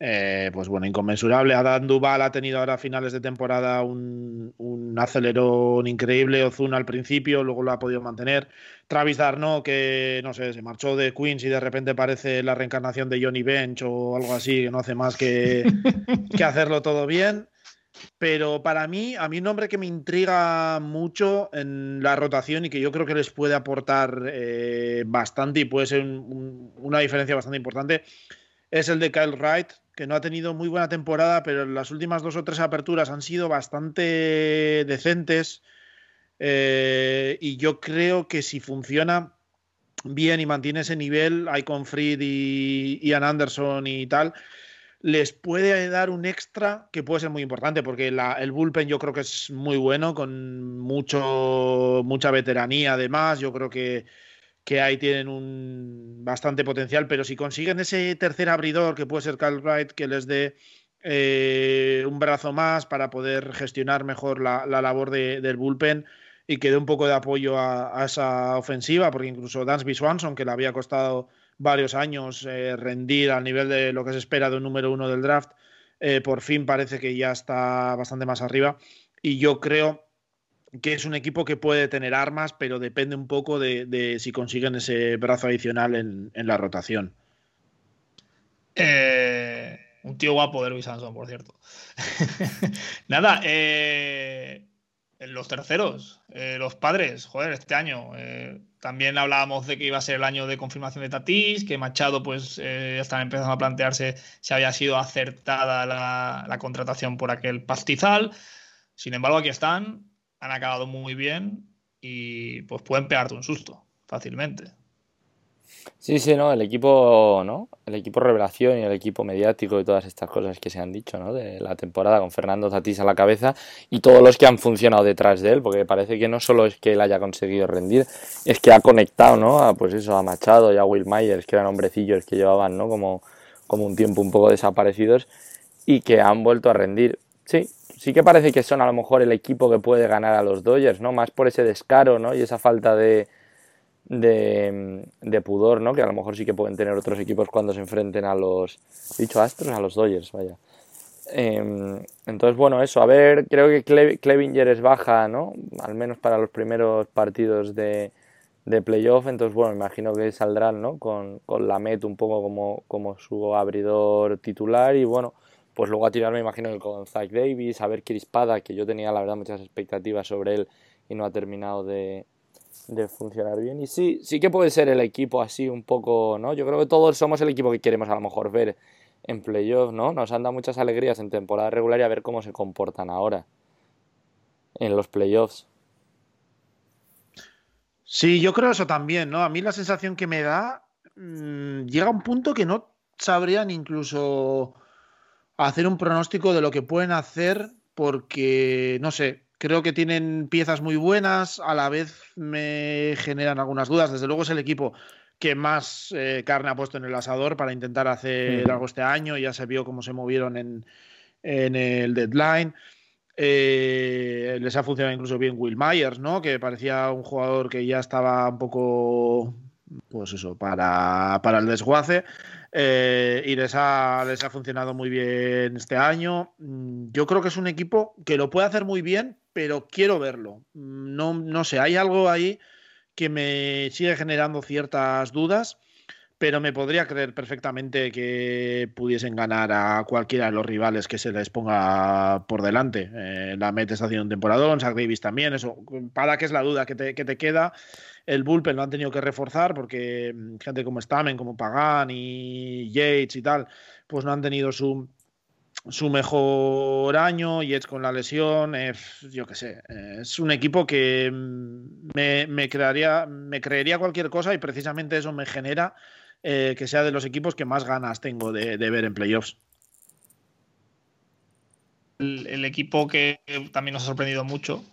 eh, pues bueno, inconmensurable. Adam Duval ha tenido ahora a finales de temporada un, un acelerón increíble. Ozuna al principio, luego lo ha podido mantener. Travis Darno, que no sé, se marchó de Queens y de repente parece la reencarnación de Johnny Bench o algo así, que no hace más que, que hacerlo todo bien. Pero para mí, a mí un nombre que me intriga mucho en la rotación y que yo creo que les puede aportar eh, bastante y puede ser un- un- una diferencia bastante importante es el de Kyle Wright, que no ha tenido muy buena temporada, pero las últimas dos o tres aperturas han sido bastante decentes. Eh, y yo creo que si funciona bien y mantiene ese nivel, hay con Fried y Ian Anderson y tal, les puede dar un extra que puede ser muy importante, porque la- el bullpen yo creo que es muy bueno, con mucho, mucha veteranía además, yo creo que, que ahí tienen un bastante potencial, pero si consiguen ese tercer abridor, que puede ser Cal Wright, que les dé eh, un brazo más para poder gestionar mejor la, la labor de- del bullpen y que dé un poco de apoyo a, a esa ofensiva, porque incluso Dansby Swanson, que le había costado varios años eh, rendir al nivel de lo que se espera de un número uno del draft, eh, por fin parece que ya está bastante más arriba. Y yo creo que es un equipo que puede tener armas, pero depende un poco de, si consiguen ese brazo adicional en, la rotación. Eh, un tío guapo de Luis Sanson, por cierto. Nada, los terceros, los padres, joder, este año. También hablábamos de que iba a ser el año de confirmación de Tatís, que Machado, pues, eh, ya están empezando a plantearse si había sido acertada la, la contratación por aquel pastizal. Sin embargo, aquí están, han acabado muy bien y pues pueden pegarte un susto fácilmente. Sí, sí, ¿no? El equipo, ¿no? El equipo revelación y el equipo mediático y todas estas cosas que se han dicho, ¿no? De la temporada con Fernando Tatís a la cabeza y todos los que han funcionado detrás de él, porque parece que no solo es que él haya conseguido rendir, es que ha conectado, ¿no? A, pues eso, a Machado y a Will Myers, que eran hombrecillos que llevaban, ¿no? Como, como un tiempo un poco desaparecidos y que han vuelto a rendir. Sí, sí que parece que son a lo mejor el equipo que puede ganar a los Dodgers, ¿no? Más por ese descaro, ¿no? Y esa falta de de, pudor, ¿no? Que a lo mejor sí que pueden tener otros equipos cuando se enfrenten a los, dicho Astros, a los Dodgers, vaya. Em, entonces, bueno, eso, a ver, creo que Clevinger es baja, ¿no? Al menos para los primeros partidos de, de playoff, entonces, bueno, imagino que saldrán, ¿no? Con, con la Met un poco como, como su abridor titular y, bueno, pues luego a tirar me imagino con Zach Davis, a ver Crispada, que yo tenía la verdad muchas expectativas sobre él y no ha terminado de, de funcionar bien. Y sí, sí que puede ser el equipo así un poco, ¿no? Yo creo que todos somos el equipo que queremos a lo mejor ver en playoff, ¿no? Nos han dado muchas alegrías en temporada regular y a ver cómo se comportan ahora en los playoffs. Sí, yo creo eso también, ¿no? A mí la sensación que me da mmm, llega a un punto que no sabrían incluso hacer un pronóstico de lo que pueden hacer porque, no sé, creo que tienen piezas muy buenas, a la vez me generan algunas dudas. Desde luego es el equipo que más eh, carne ha puesto en el asador para intentar hacer algo este año. Ya se vio cómo se movieron en, en el deadline. Eh, les ha funcionado incluso bien Will Myers, ¿no? Que parecía un jugador que ya estaba un poco, pues eso, para, para el desguace. Eh, y les ha, les ha funcionado muy bien este año. Mm, yo creo que es un equipo que lo puede hacer muy bien, pero quiero verlo. No, no sé, hay algo ahí que me sigue generando ciertas dudas, pero me podría creer perfectamente que pudiesen ganar a cualquiera de los rivales que se les ponga por delante. Eh, la Met está haciendo un temporadón, Zach Davis también, eso, para que es la duda que te, que te queda. El bullpen lo han tenido que reforzar porque mm, gente como Stamen, como Pagan y Yates y tal, pues no han tenido su, su mejor año, Yates con la lesión, eh, yo qué sé, eh, es un equipo que mm, me, me, crearía, me creería cualquier cosa y precisamente eso me genera eh, que sea de los equipos que más ganas tengo de, de ver en playoffs. El, el, equipo que también nos ha sorprendido mucho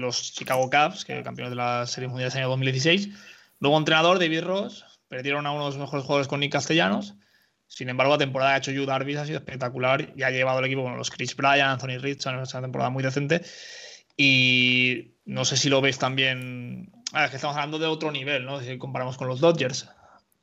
los Chicago Cubs, que campeones de la Serie Mundial del año 2016. Nuevo entrenador, David Ross. Perdieron a uno de los mejores jugadores con Nick Castellanos. Sin embargo, la temporada que ha hecho Yu Darvish ha sido espectacular y ha llevado el equipo con los Chris Bryan, Anthony Richardson, una temporada muy decente. Y no sé si lo veis también. Ah, es que estamos hablando de otro nivel, ¿no? Si comparamos con los Dodgers.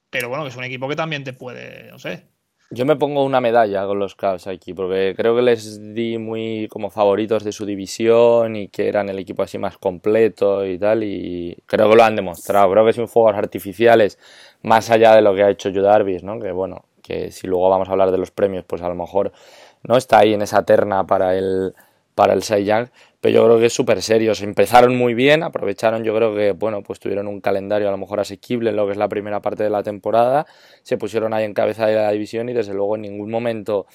Pero bueno, que es un equipo que también te puede, no sé, yo me pongo una medalla con los Cavs aquí, porque creo que les di muy como favoritos de su división y que eran el equipo así más completo y tal, y creo que lo han demostrado. Creo que sin fuegos artificiales, más allá de lo que ha hecho Judarvis, ¿no? Que bueno, que si luego vamos a hablar de los premios, pues a lo mejor no está ahí en esa terna para el, para el Young, pero yo creo que es súper serio. Se empezaron muy bien, aprovecharon, yo creo que, bueno, pues tuvieron un calendario a lo mejor asequible en lo que es la primera parte de la temporada, se pusieron ahí en cabeza de la división y desde luego en ningún momento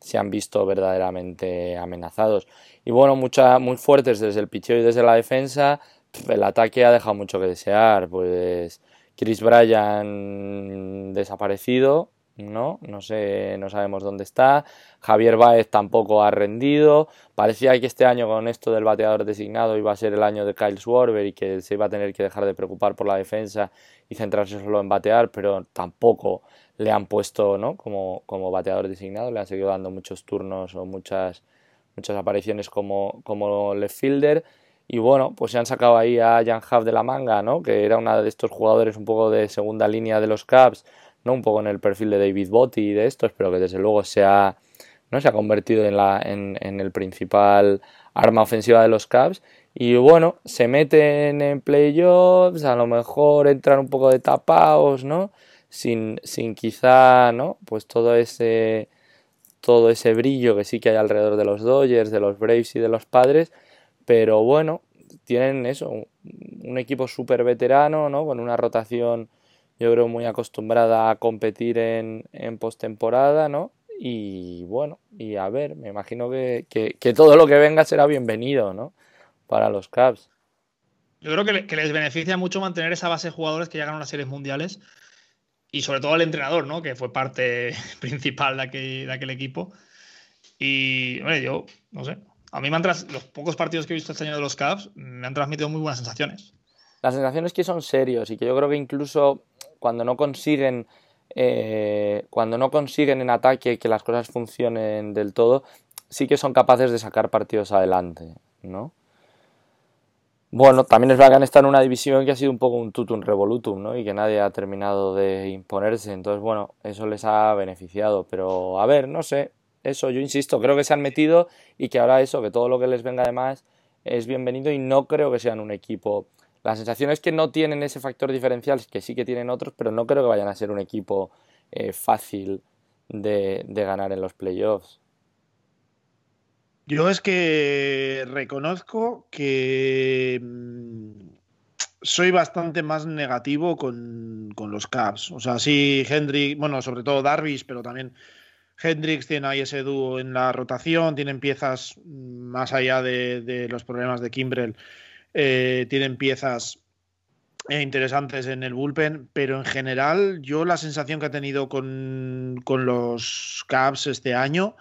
se han visto verdaderamente amenazados. Y bueno, mucha, muy fuertes desde el picheo y desde la defensa, el ataque ha dejado mucho que desear, pues Chris Bryan desaparecido, ¿no? No sé, no sabemos dónde está. Javier Baez tampoco ha rendido. Parecía que este año con esto del bateador designado iba a ser el año de Kyle Schwarber y que se iba a tener que dejar de preocupar por la defensa y centrarse solo en batear, pero tampoco le han puesto, ¿no? Como, como bateador designado, le han seguido dando muchos turnos o muchas, muchas apariciones como, como left fielder. Y bueno, pues se han sacado ahí a Jan Huff de la manga, ¿no? Que era uno de estos jugadores un poco de segunda línea de los Caps ¿no? un poco en el perfil de David Botti y de estos, pero que desde luego se ha, ¿no? se ha convertido en, la, en, el principal arma ofensiva de los Cavs. Y bueno, se meten en playoffs, a lo mejor entran un poco de tapados, ¿no? Sin, sin quizá, ¿no? Pues todo ese, todo ese brillo que sí que hay alrededor de los Dodgers, de los Braves y de los Padres. Pero bueno, tienen eso, un equipo súper veterano, ¿no? Con una rotación yo creo muy acostumbrada a competir en, en postemporada, ¿no? Y bueno, y a ver, me imagino que, que, que, todo lo que venga será bienvenido, ¿no? Para los Cavs. Yo creo que, que, les beneficia mucho mantener esa base de jugadores que llegan a las series mundiales y sobre todo al entrenador, ¿no? Que fue parte principal de aquel, de aquel equipo. Y, hombre, yo, no sé, a mí me han tras... los pocos partidos que he visto este año de los Cavs me han transmitido muy buenas sensaciones. Las sensaciones que son serios y que yo creo que incluso cuando no consiguen eh, cuando no consiguen en ataque que las cosas funcionen del todo, sí que son capaces de sacar partidos adelante, ¿no? Bueno, también es verdad que han estado en una división que ha sido un poco un tutum revolutum, ¿no? Y que nadie ha terminado de imponerse. Entonces, bueno, eso les ha beneficiado. Pero, a ver, no sé. Eso, yo insisto, creo que se han metido y que ahora eso, que todo lo que les venga además es bienvenido y no creo que sean un equipo. La sensación es que no tienen ese factor diferencial, que sí que tienen otros, pero no creo que vayan a ser un equipo eh, fácil de, ganar en los playoffs. Yo es que reconozco que mm, soy bastante más negativo con, con los Caps. O sea, sí, Hendrix, bueno, sobre todo Darvish, pero también Hendrix tiene ahí ese dúo en la rotación, tienen piezas mm, más allá de, de los problemas de Kimbrel, eh, tienen piezas eh, interesantes en el bullpen, pero en general yo la sensación que he tenido con, con los Caps este año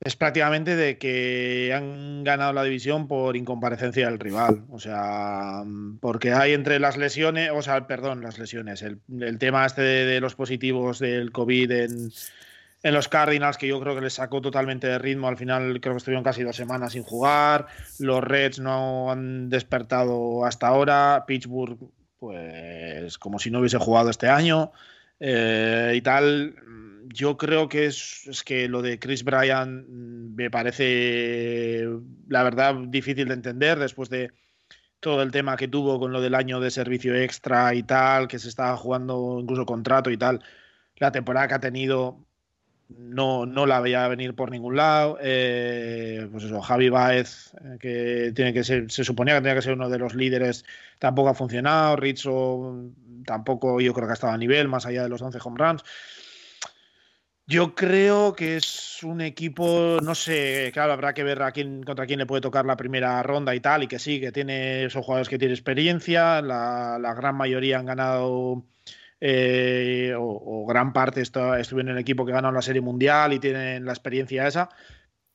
es prácticamente de que han ganado la división por incomparecencia del rival. O sea, porque hay entre las lesiones, o sea, perdón, las lesiones, el, el tema este de, de, los positivos del COVID en, en, los Cardinals, que yo creo que les sacó totalmente de ritmo. Al final creo que estuvieron casi dos semanas sin jugar. Los Reds no han despertado hasta ahora. Pittsburgh, pues como si no hubiese jugado este año. Eh, y tal yo creo que es, es, que lo de Chris Bryan me parece, la verdad, difícil de entender después de todo el tema que tuvo con lo del año de servicio extra y tal, que se estaba jugando incluso contrato y tal. La temporada que ha tenido no, no la veía venir por ningún lado. Eh, pues eso, Javi Baez, eh, que tiene que ser, se suponía que tenía que ser uno de los líderes, tampoco ha funcionado. Rizzo tampoco yo creo que ha estado a nivel, más allá de los 11 home runs. Yo creo que es un equipo, no sé, claro, habrá que ver a quién, contra quién le puede tocar la primera ronda y tal, y que sí, que tiene, son jugadores que tienen experiencia, la gran mayoría han ganado, eh, o, gran parte está, estuvieron en el equipo que ganó la Serie Mundial y tienen la experiencia esa,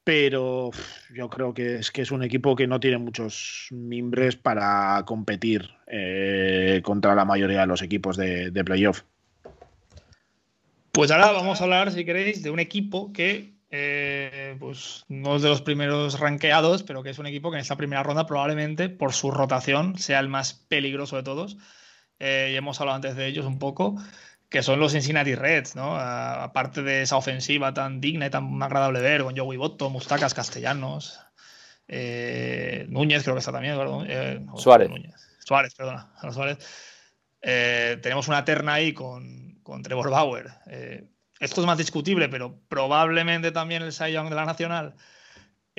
pero yo creo que es que es un equipo que no tiene muchos mimbres para competir eh, contra la mayoría de los equipos de, de playoff. Pues ahora vamos a hablar, si queréis, de un equipo que eh, pues no es de los primeros ranqueados, pero que es un equipo que en esta primera ronda probablemente por su rotación sea el más peligroso de todos. Eh, y hemos hablado antes de ellos un poco, que son los Cincinnati Reds, ¿no? A, aparte de esa ofensiva tan digna y tan agradable ver, con Joey Botto, Mustacas, Castellanos, eh, Núñez creo que está también, eh, Suárez. Núñez. Suárez, perdona, Suárez. tenemos una terna ahí con con Trevor Bauer. Esto es más discutible, pero probablemente también el Cy Young de la Nacional,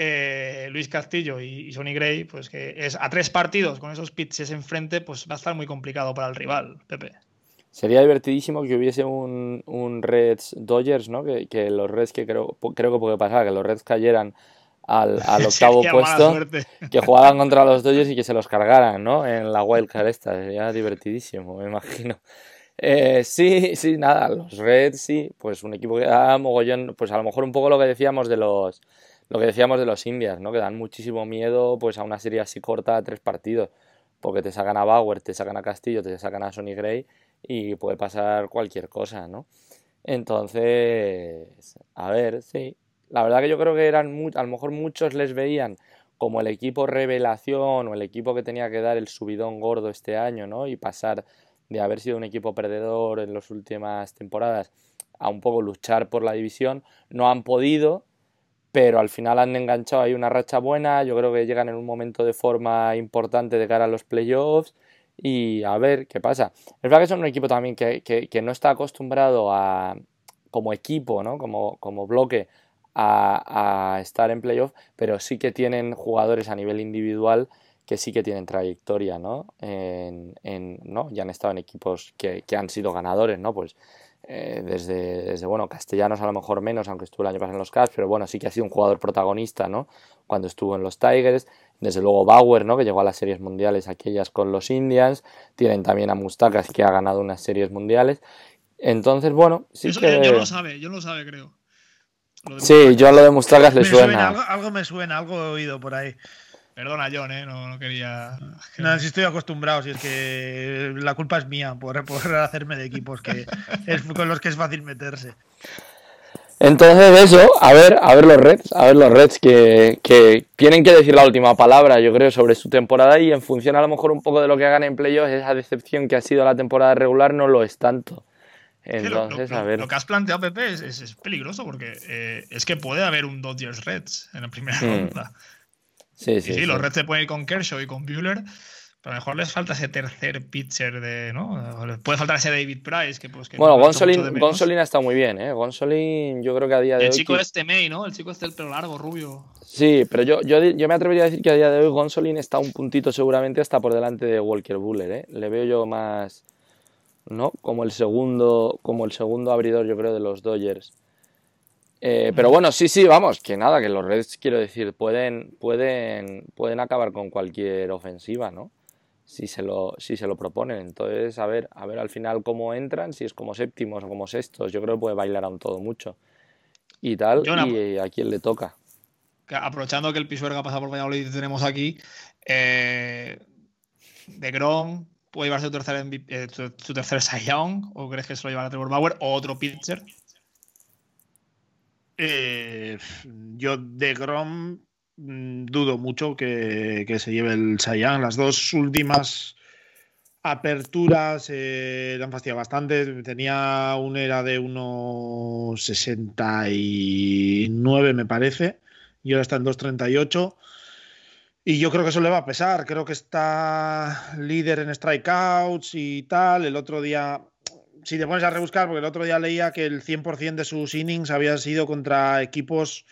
eh, Luis Castillo y, y, Sonny Gray, pues que es a tres partidos con esos pitches enfrente, pues va a estar muy complicado para el rival, Pepe. Sería divertidísimo que hubiese un, un Reds Dodgers, ¿no? Que, que, los Reds que creo, creo que puede pasar, que los Reds cayeran al, al octavo puesto, que jugaran contra los Dodgers y que se los cargaran, ¿no? En la wildcard esta, sería divertidísimo, me imagino. Eh, sí, sí, nada, los Reds sí, pues un equipo que da mogollón, pues a lo mejor un poco lo que decíamos de los lo que decíamos de los Indias, ¿no? Que dan muchísimo miedo pues a una serie así corta de tres partidos, porque te sacan a Bauer, te sacan a Castillo, te sacan a Sonny Gray y puede pasar cualquier cosa, ¿no? Entonces, a ver, sí. La verdad que yo creo que eran a lo mejor muchos les veían como el equipo revelación o el equipo que tenía que dar el subidón gordo este año, ¿no? Y pasar de haber sido un equipo perdedor en las últimas temporadas a un poco luchar por la división. No han podido, pero al final han enganchado ahí una racha buena. Yo creo que llegan en un momento de forma importante de cara a los playoffs y a ver qué pasa. Es verdad que son un equipo también que, que, no está acostumbrado a, como equipo, ¿no? como, como bloque, a, a estar en playoff, pero sí que tienen jugadores a nivel individual que sí que tienen trayectoria, ¿no? En, en, ¿no? Ya han estado en equipos que, que han sido ganadores, ¿no? Pues eh, desde, desde, bueno, Castellanos a lo mejor menos, aunque estuvo el año pasado en los Cavs, pero bueno, sí que ha sido un jugador protagonista, ¿no? Cuando estuvo en los Tigers, desde luego Bauer, ¿no? Que llegó a las series mundiales aquellas con los Indians, tienen también a Mustakas que ha ganado unas series mundiales, entonces, bueno, sí Eso, que... Yo lo sabe, yo lo sabe, creo. Lo sí, yo a lo de Mustakas le suena. suena algo, algo me suena, algo he oído por ahí. Perdona, John, ¿eh? no, no, quería. No, si estoy acostumbrado, si es que la culpa es mía por, por hacerme de equipos que es con los que es fácil meterse. Entonces eso, a ver, a ver los Reds, a ver los Reds que, que tienen que decir la última palabra, yo creo, sobre su temporada y en función a lo mejor un poco de lo que hagan en playoffs, esa decepción que ha sido la temporada regular no lo es tanto. Entonces, lo, lo, a ver. Lo que has planteado, Pepe, es, es, es peligroso porque eh, es que puede haber un Dodgers Reds en la primera Hmm. ronda. Sí, sí, sí, sí. los Reds se pueden ir con Kershaw y con Bueller, pero a lo mejor les falta ese tercer pitcher de, ¿no? Les puede faltar ese David Price, que pues que Bueno, Gonsolin. Gonsolin ha estado muy bien, ¿eh? Gonsolin yo creo que a día de el hoy... chico qui- este May, ¿no? El chico este del pelo largo, rubio. Sí, pero yo, yo, yo me atrevería a decir que a día de hoy Gonsolin está un puntito seguramente hasta por delante de Walker Buller, ¿eh? Le veo yo más, ¿no? Como el segundo, como el segundo abridor, yo creo, de los Dodgers. Eh, pero bueno, sí, sí, vamos, que nada, que los Reds, quiero decir, pueden, pueden, pueden acabar con cualquier ofensiva, ¿no? Si se lo, si se lo proponen. Entonces, a ver, a ver al final cómo entran, si es como séptimos o como sextos. Yo creo que puede bailar aún todo mucho. Y tal, una- y a quién le toca. Aprovechando que el Pisuerga pasa por Valladolid tenemos aquí, eh, de Grom puede llevarse su tercer, MVP eh, su, su tercer Young, o crees que se lo llevará Trevor Bauer, o otro pitcher. Eh, yo de Grom mm, dudo mucho que, se lleve el Saiyan. Las dos últimas aperturas eh, le han fastidiado bastante. Tenía un era de 1,69 me parece. Y ahora está en 2,38. Y yo creo que eso le va a pesar. Creo que está líder en strikeouts y tal. El otro día si te pones a rebuscar, porque el otro día leía que el 100% de sus innings había sido contra equipos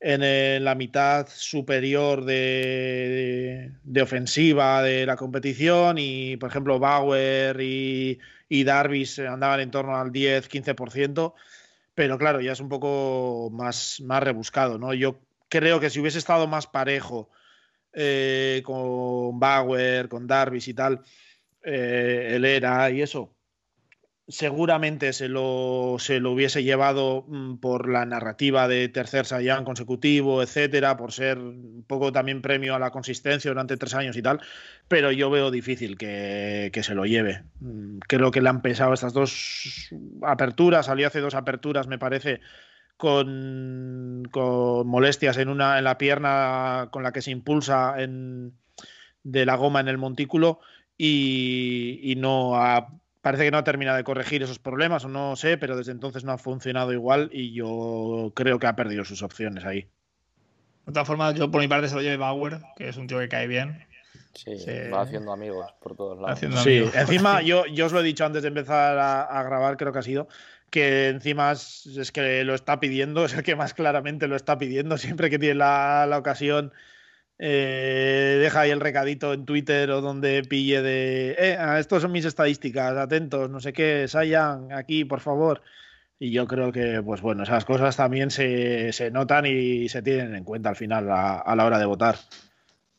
en eh, la mitad superior de, de, ofensiva de la competición y, por ejemplo, Bauer y, y Darvis andaban en torno al 10-15%, pero claro, ya es un poco más, más rebuscado, ¿no? Yo creo que si hubiese estado más parejo eh, con Bauer, con Darvis y tal, eh, era y eso, seguramente se lo, se lo hubiese llevado mm, por la narrativa de tercer Saiyan consecutivo, etcétera, por ser un poco también premio a la consistencia durante tres años y tal, pero yo veo difícil que, que se lo lleve. Mm, Creo que le han pesado estas dos aperturas, salió hace dos aperturas, me parece, con, molestias en, una, en la pierna con la que se impulsa en, de la goma en el montículo y, y no ha parece que no ha terminado de corregir esos problemas o no sé, pero desde entonces no ha funcionado igual y yo creo que ha perdido sus opciones ahí. De todas formas, yo por mi parte se lo lleve Bauer, que es un tío que cae bien. Sí, sí. va haciendo amigos por todos lados. Haciendo sí, amigos. encima yo, yo os lo he dicho antes de empezar a, a, grabar, creo que ha sido, que encima es, es, que lo está pidiendo, es el que más claramente lo está pidiendo, siempre que tiene la, la ocasión. Eh, deja ahí el recadito en Twitter o donde pille de eh, estos son mis estadísticas, atentos, no sé qué, Sayan, aquí, por favor. Y yo creo que, pues bueno, esas cosas también se, se notan y se tienen en cuenta al final a, la hora de votar.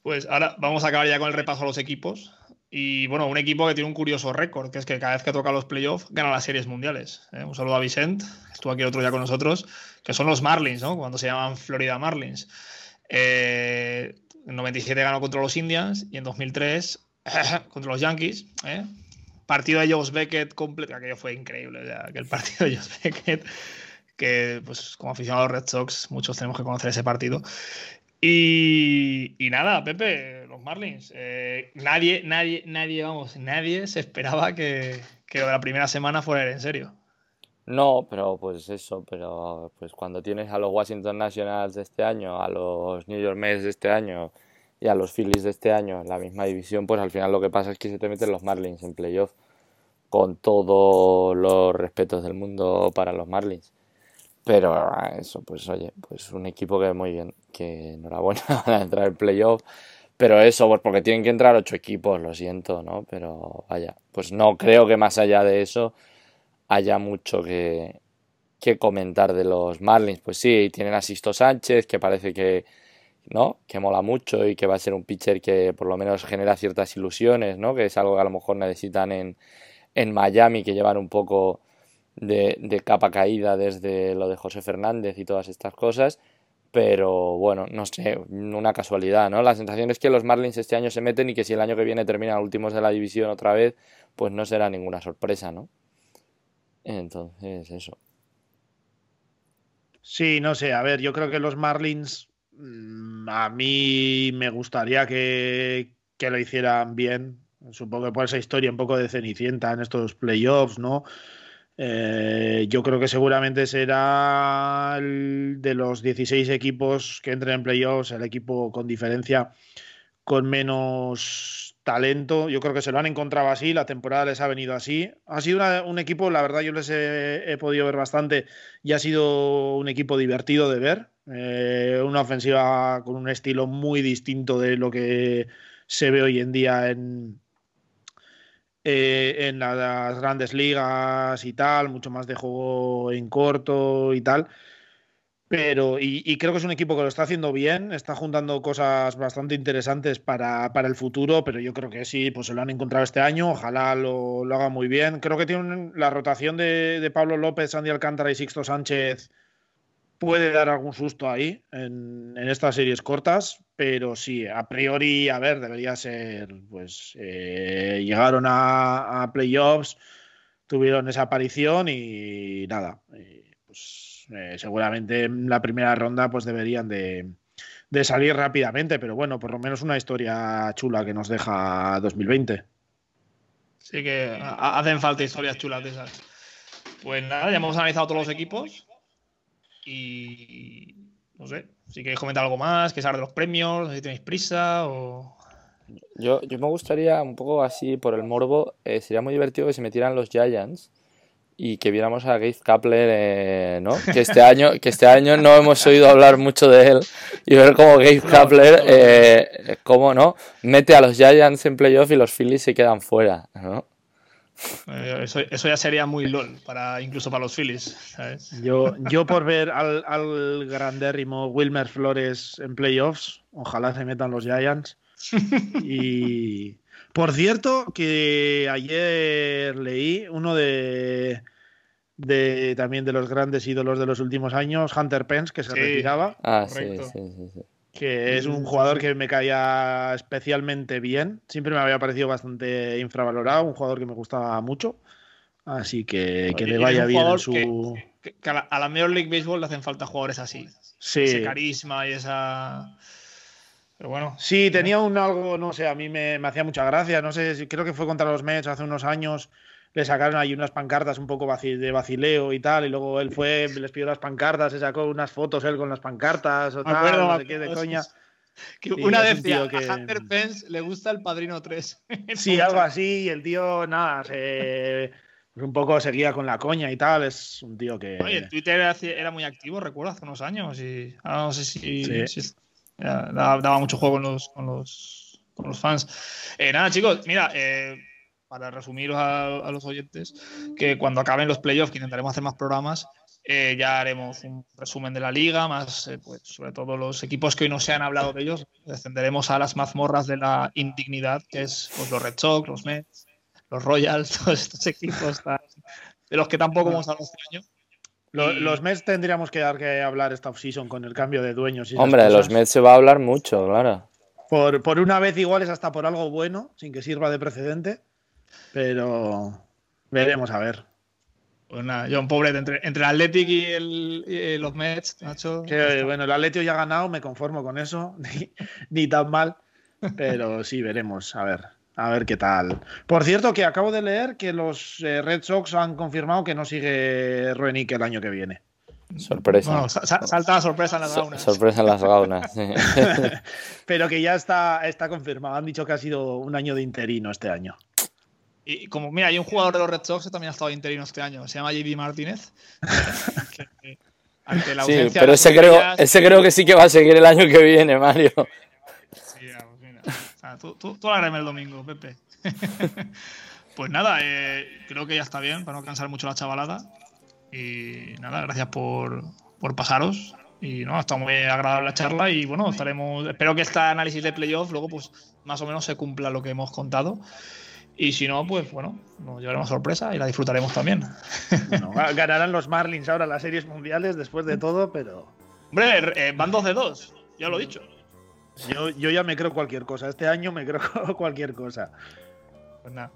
Pues ahora vamos a acabar ya con el repaso a los equipos. Y bueno, un equipo que tiene un curioso récord, que es que cada vez que toca los playoffs gana las series mundiales. ¿eh? Un saludo a Vicent, estuvo aquí otro día con nosotros, que son los Marlins, ¿no? Cuando se llaman Florida Marlins. Eh, en 97 ganó contra los Indians y en 2003 contra los Yankees. ¿eh? Partido de Josh Beckett completo, aquello fue increíble, aquel partido de Josh Beckett, que pues como aficionados Red Sox muchos tenemos que conocer ese partido. Y, y nada, Pepe, los Marlins, eh, nadie, nadie, nadie, vamos, nadie se esperaba que, que lo de la primera semana fuera en serio. No, pero pues eso, pero pues cuando tienes a los Washington Nationals de este año, a los New York Mets de este año y a los Phillies de este año en la misma división, pues al final lo que pasa es que se te meten los Marlins en playoff con todos los respetos del mundo para los Marlins. Pero eso, pues oye, pues un equipo que muy bien, que enhorabuena van a entrar en playoff. Pero eso, pues porque tienen que entrar ocho equipos, lo siento, ¿no? Pero vaya, pues no creo que más allá de eso haya mucho que, que comentar de los Marlins. Pues sí, tienen a Sisto Sánchez, que parece que, ¿no? que mola mucho y que va a ser un pitcher que por lo menos genera ciertas ilusiones, ¿no? que es algo que a lo mejor necesitan en, en Miami, que llevan un poco de, de, capa caída desde lo de José Fernández y todas estas cosas. Pero bueno, no sé, una casualidad, ¿no? La sensación es que los Marlins este año se meten y que si el año que viene terminan últimos de la división otra vez, pues no será ninguna sorpresa, ¿no? Entonces, eso. Sí, no sé, a ver, yo creo que los Marlins mm, a mí me gustaría que, que lo hicieran bien. Supongo que por esa historia un poco de cenicienta en estos playoffs, ¿no? Eh, yo creo que seguramente será el de los 16 equipos que entren en playoffs, el equipo con diferencia con menos talento. Yo creo que se lo han encontrado así, la temporada les ha venido así. Ha sido un equipo, la verdad, yo les he, he podido ver bastante y ha sido un equipo divertido de ver. Eh, una ofensiva con un estilo muy distinto de lo que se ve hoy en día en, eh, en las grandes ligas y tal, mucho más de juego en corto y tal. Pero, y, creo que es un equipo que lo está haciendo bien, está juntando cosas bastante interesantes para, para el futuro, pero yo creo que sí, pues se lo han encontrado este año, ojalá lo, lo haga muy bien. Creo que tienen la rotación de, Pablo López, Andy Alcántara y Sixto Sánchez puede dar algún susto ahí en, en estas series cortas, pero sí, a priori, a ver, debería ser, pues eh, llegaron a, a playoffs, tuvieron esa aparición y nada, eh, pues eh, seguramente en la primera ronda pues deberían de, de salir rápidamente, pero bueno, por lo menos una historia chula que nos deja 2020. Sí que ha- hacen falta historias chulas de esas. Pues nada, ya hemos analizado todos los equipos. Y no sé, si queréis comentar algo más, que hablar de los premios, si tenéis prisa o. Yo, yo me gustaría un poco así por el morbo, eh, sería muy divertido que se metieran los Giants y que viéramos a Gabe Kapler, eh, ¿no? Que este año, que este año no hemos oído hablar mucho de él y ver cómo Gabe Kapler, eh, cómo no, mete a los Giants en playoff y los Phillies se quedan fuera, ¿no? eh, eso, eso ya sería muy LOL, para, incluso para los Phillies, ¿sabes? Yo, yo por ver al, al grandérrimo Wilmer Flores en playoffs, ojalá se metan los Giants. Y por cierto, que ayer leí uno de, de también de los grandes ídolos de los últimos años, Hunter Pence, que se Sí. retiraba, Ah, sí, Correcto. sí, sí, sí. que es un jugador que me caía especialmente bien. Siempre me había parecido bastante infravalorado, un jugador que me gustaba mucho. Así que que Y le vaya bien en su. Que, que a, la, a la Major League Baseball le hacen falta jugadores así. Sí. Ese carisma y esa. Pero bueno. Sí, tenía un algo, no sé, a mí me, me hacía mucha gracia, no sé, creo que fue contra los Mets hace unos años, le sacaron ahí unas pancartas un poco de vacileo y tal, y luego él fue, les pidió las pancartas, se sacó unas fotos él con las pancartas o Me tal, acuerdo, no sé qué de coña. Que una vez tío que- a Hunter Pence le gusta el Padrino 3. Sí, algo así, y el tío, nada, se, pues un poco seguía con la coña y tal, es un tío que... Oye, Twitter era, muy activo, recuerdo, hace unos años. Y no sé si, Sí. si- ya, daba, daba mucho juego con los, con los, con los fans. Eh, nada, chicos, mira, eh, para resumir a, a los oyentes, que cuando acaben los playoffs, que intentaremos hacer más programas, eh, ya haremos un resumen de la liga, más eh, pues, sobre todo los equipos que hoy no se han hablado de ellos. Descenderemos a las mazmorras de la indignidad, que es pues, los Red Sox, los Mets, los Royals, todos estos equipos tan- de los que tampoco hemos hablado este año. Lo- y- Los Mets tendríamos que dar que hablar esta offseason con el cambio de dueños. y Hombre, de los. Mets se va a hablar mucho, claro. Por, por una vez igual es hasta por algo bueno, sin que sirva de precedente, pero veremos a ver. Pues nada, John Pobret, entre, entre el Athletic y, el, y los Mets, Nacho. Que, bueno, el Atletio ya ha ganado, me conformo con eso, ni, ni tan mal, pero sí, veremos, a ver, a ver qué tal. Por cierto, que acabo de leer que los eh, Red Sox han confirmado que no sigue Roenick el año que viene. Sorpresa. Bueno, sa- sa- salta la sorpresa en las So- gaunas. sorpresa en las gaunas. sí. Pero que ya está, está confirmado, han dicho que ha sido un año de interino este año. Y como, mira, hay un jugador de los Red Sox que también ha estado interino este año, se llama JD Martínez. que- que ante la Sí, pero ese creo, ese creo que sí que va a seguir el año que viene, Mario. Sea, tú, tú, tú agárrame el domingo, Pepe. pues nada, eh, creo que ya está bien para no cansar mucho la chavalada. Y nada, gracias por, por pasaros. Y no, ha estado muy agradable la charla. Y bueno, estaremos. Espero que este análisis de playoff luego, pues, más o menos se cumpla lo que hemos contado. Y si no, pues bueno, nos llevaremos sorpresa y la disfrutaremos también. Bueno, ga- ganarán los Marlins ahora las series mundiales después de todo, pero Hombre, eh, van 2 de 2, ya lo he dicho. Yo, yo ya me creo cualquier cosa. Este año me creo cualquier cosa. Pues nada,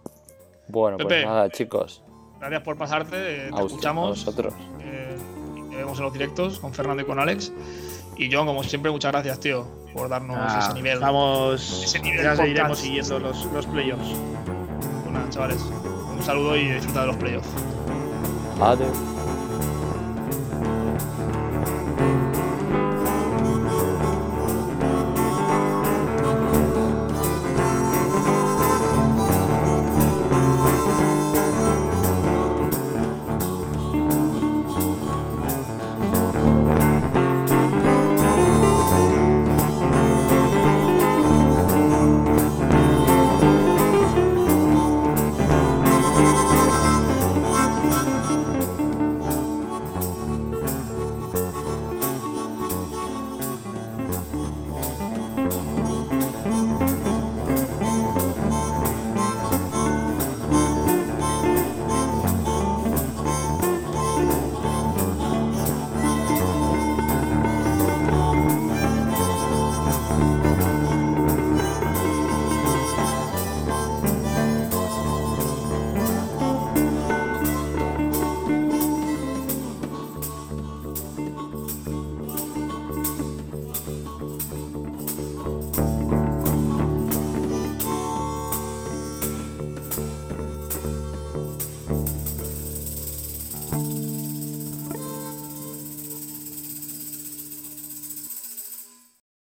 Bueno, pues nada, chicos. gracias por pasarte. eh, Te escuchamos. vosotros. eh, te vemos en los directos con Fernando y con Alex. Y John, como siempre, muchas gracias, tío, por darnos Ah, ese nivel. Estamos. Ese nivel ya seguiremos siguiendo los, los playoffs. Pues nada, chavales, un saludo y disfruta de los playoffs. Adiós.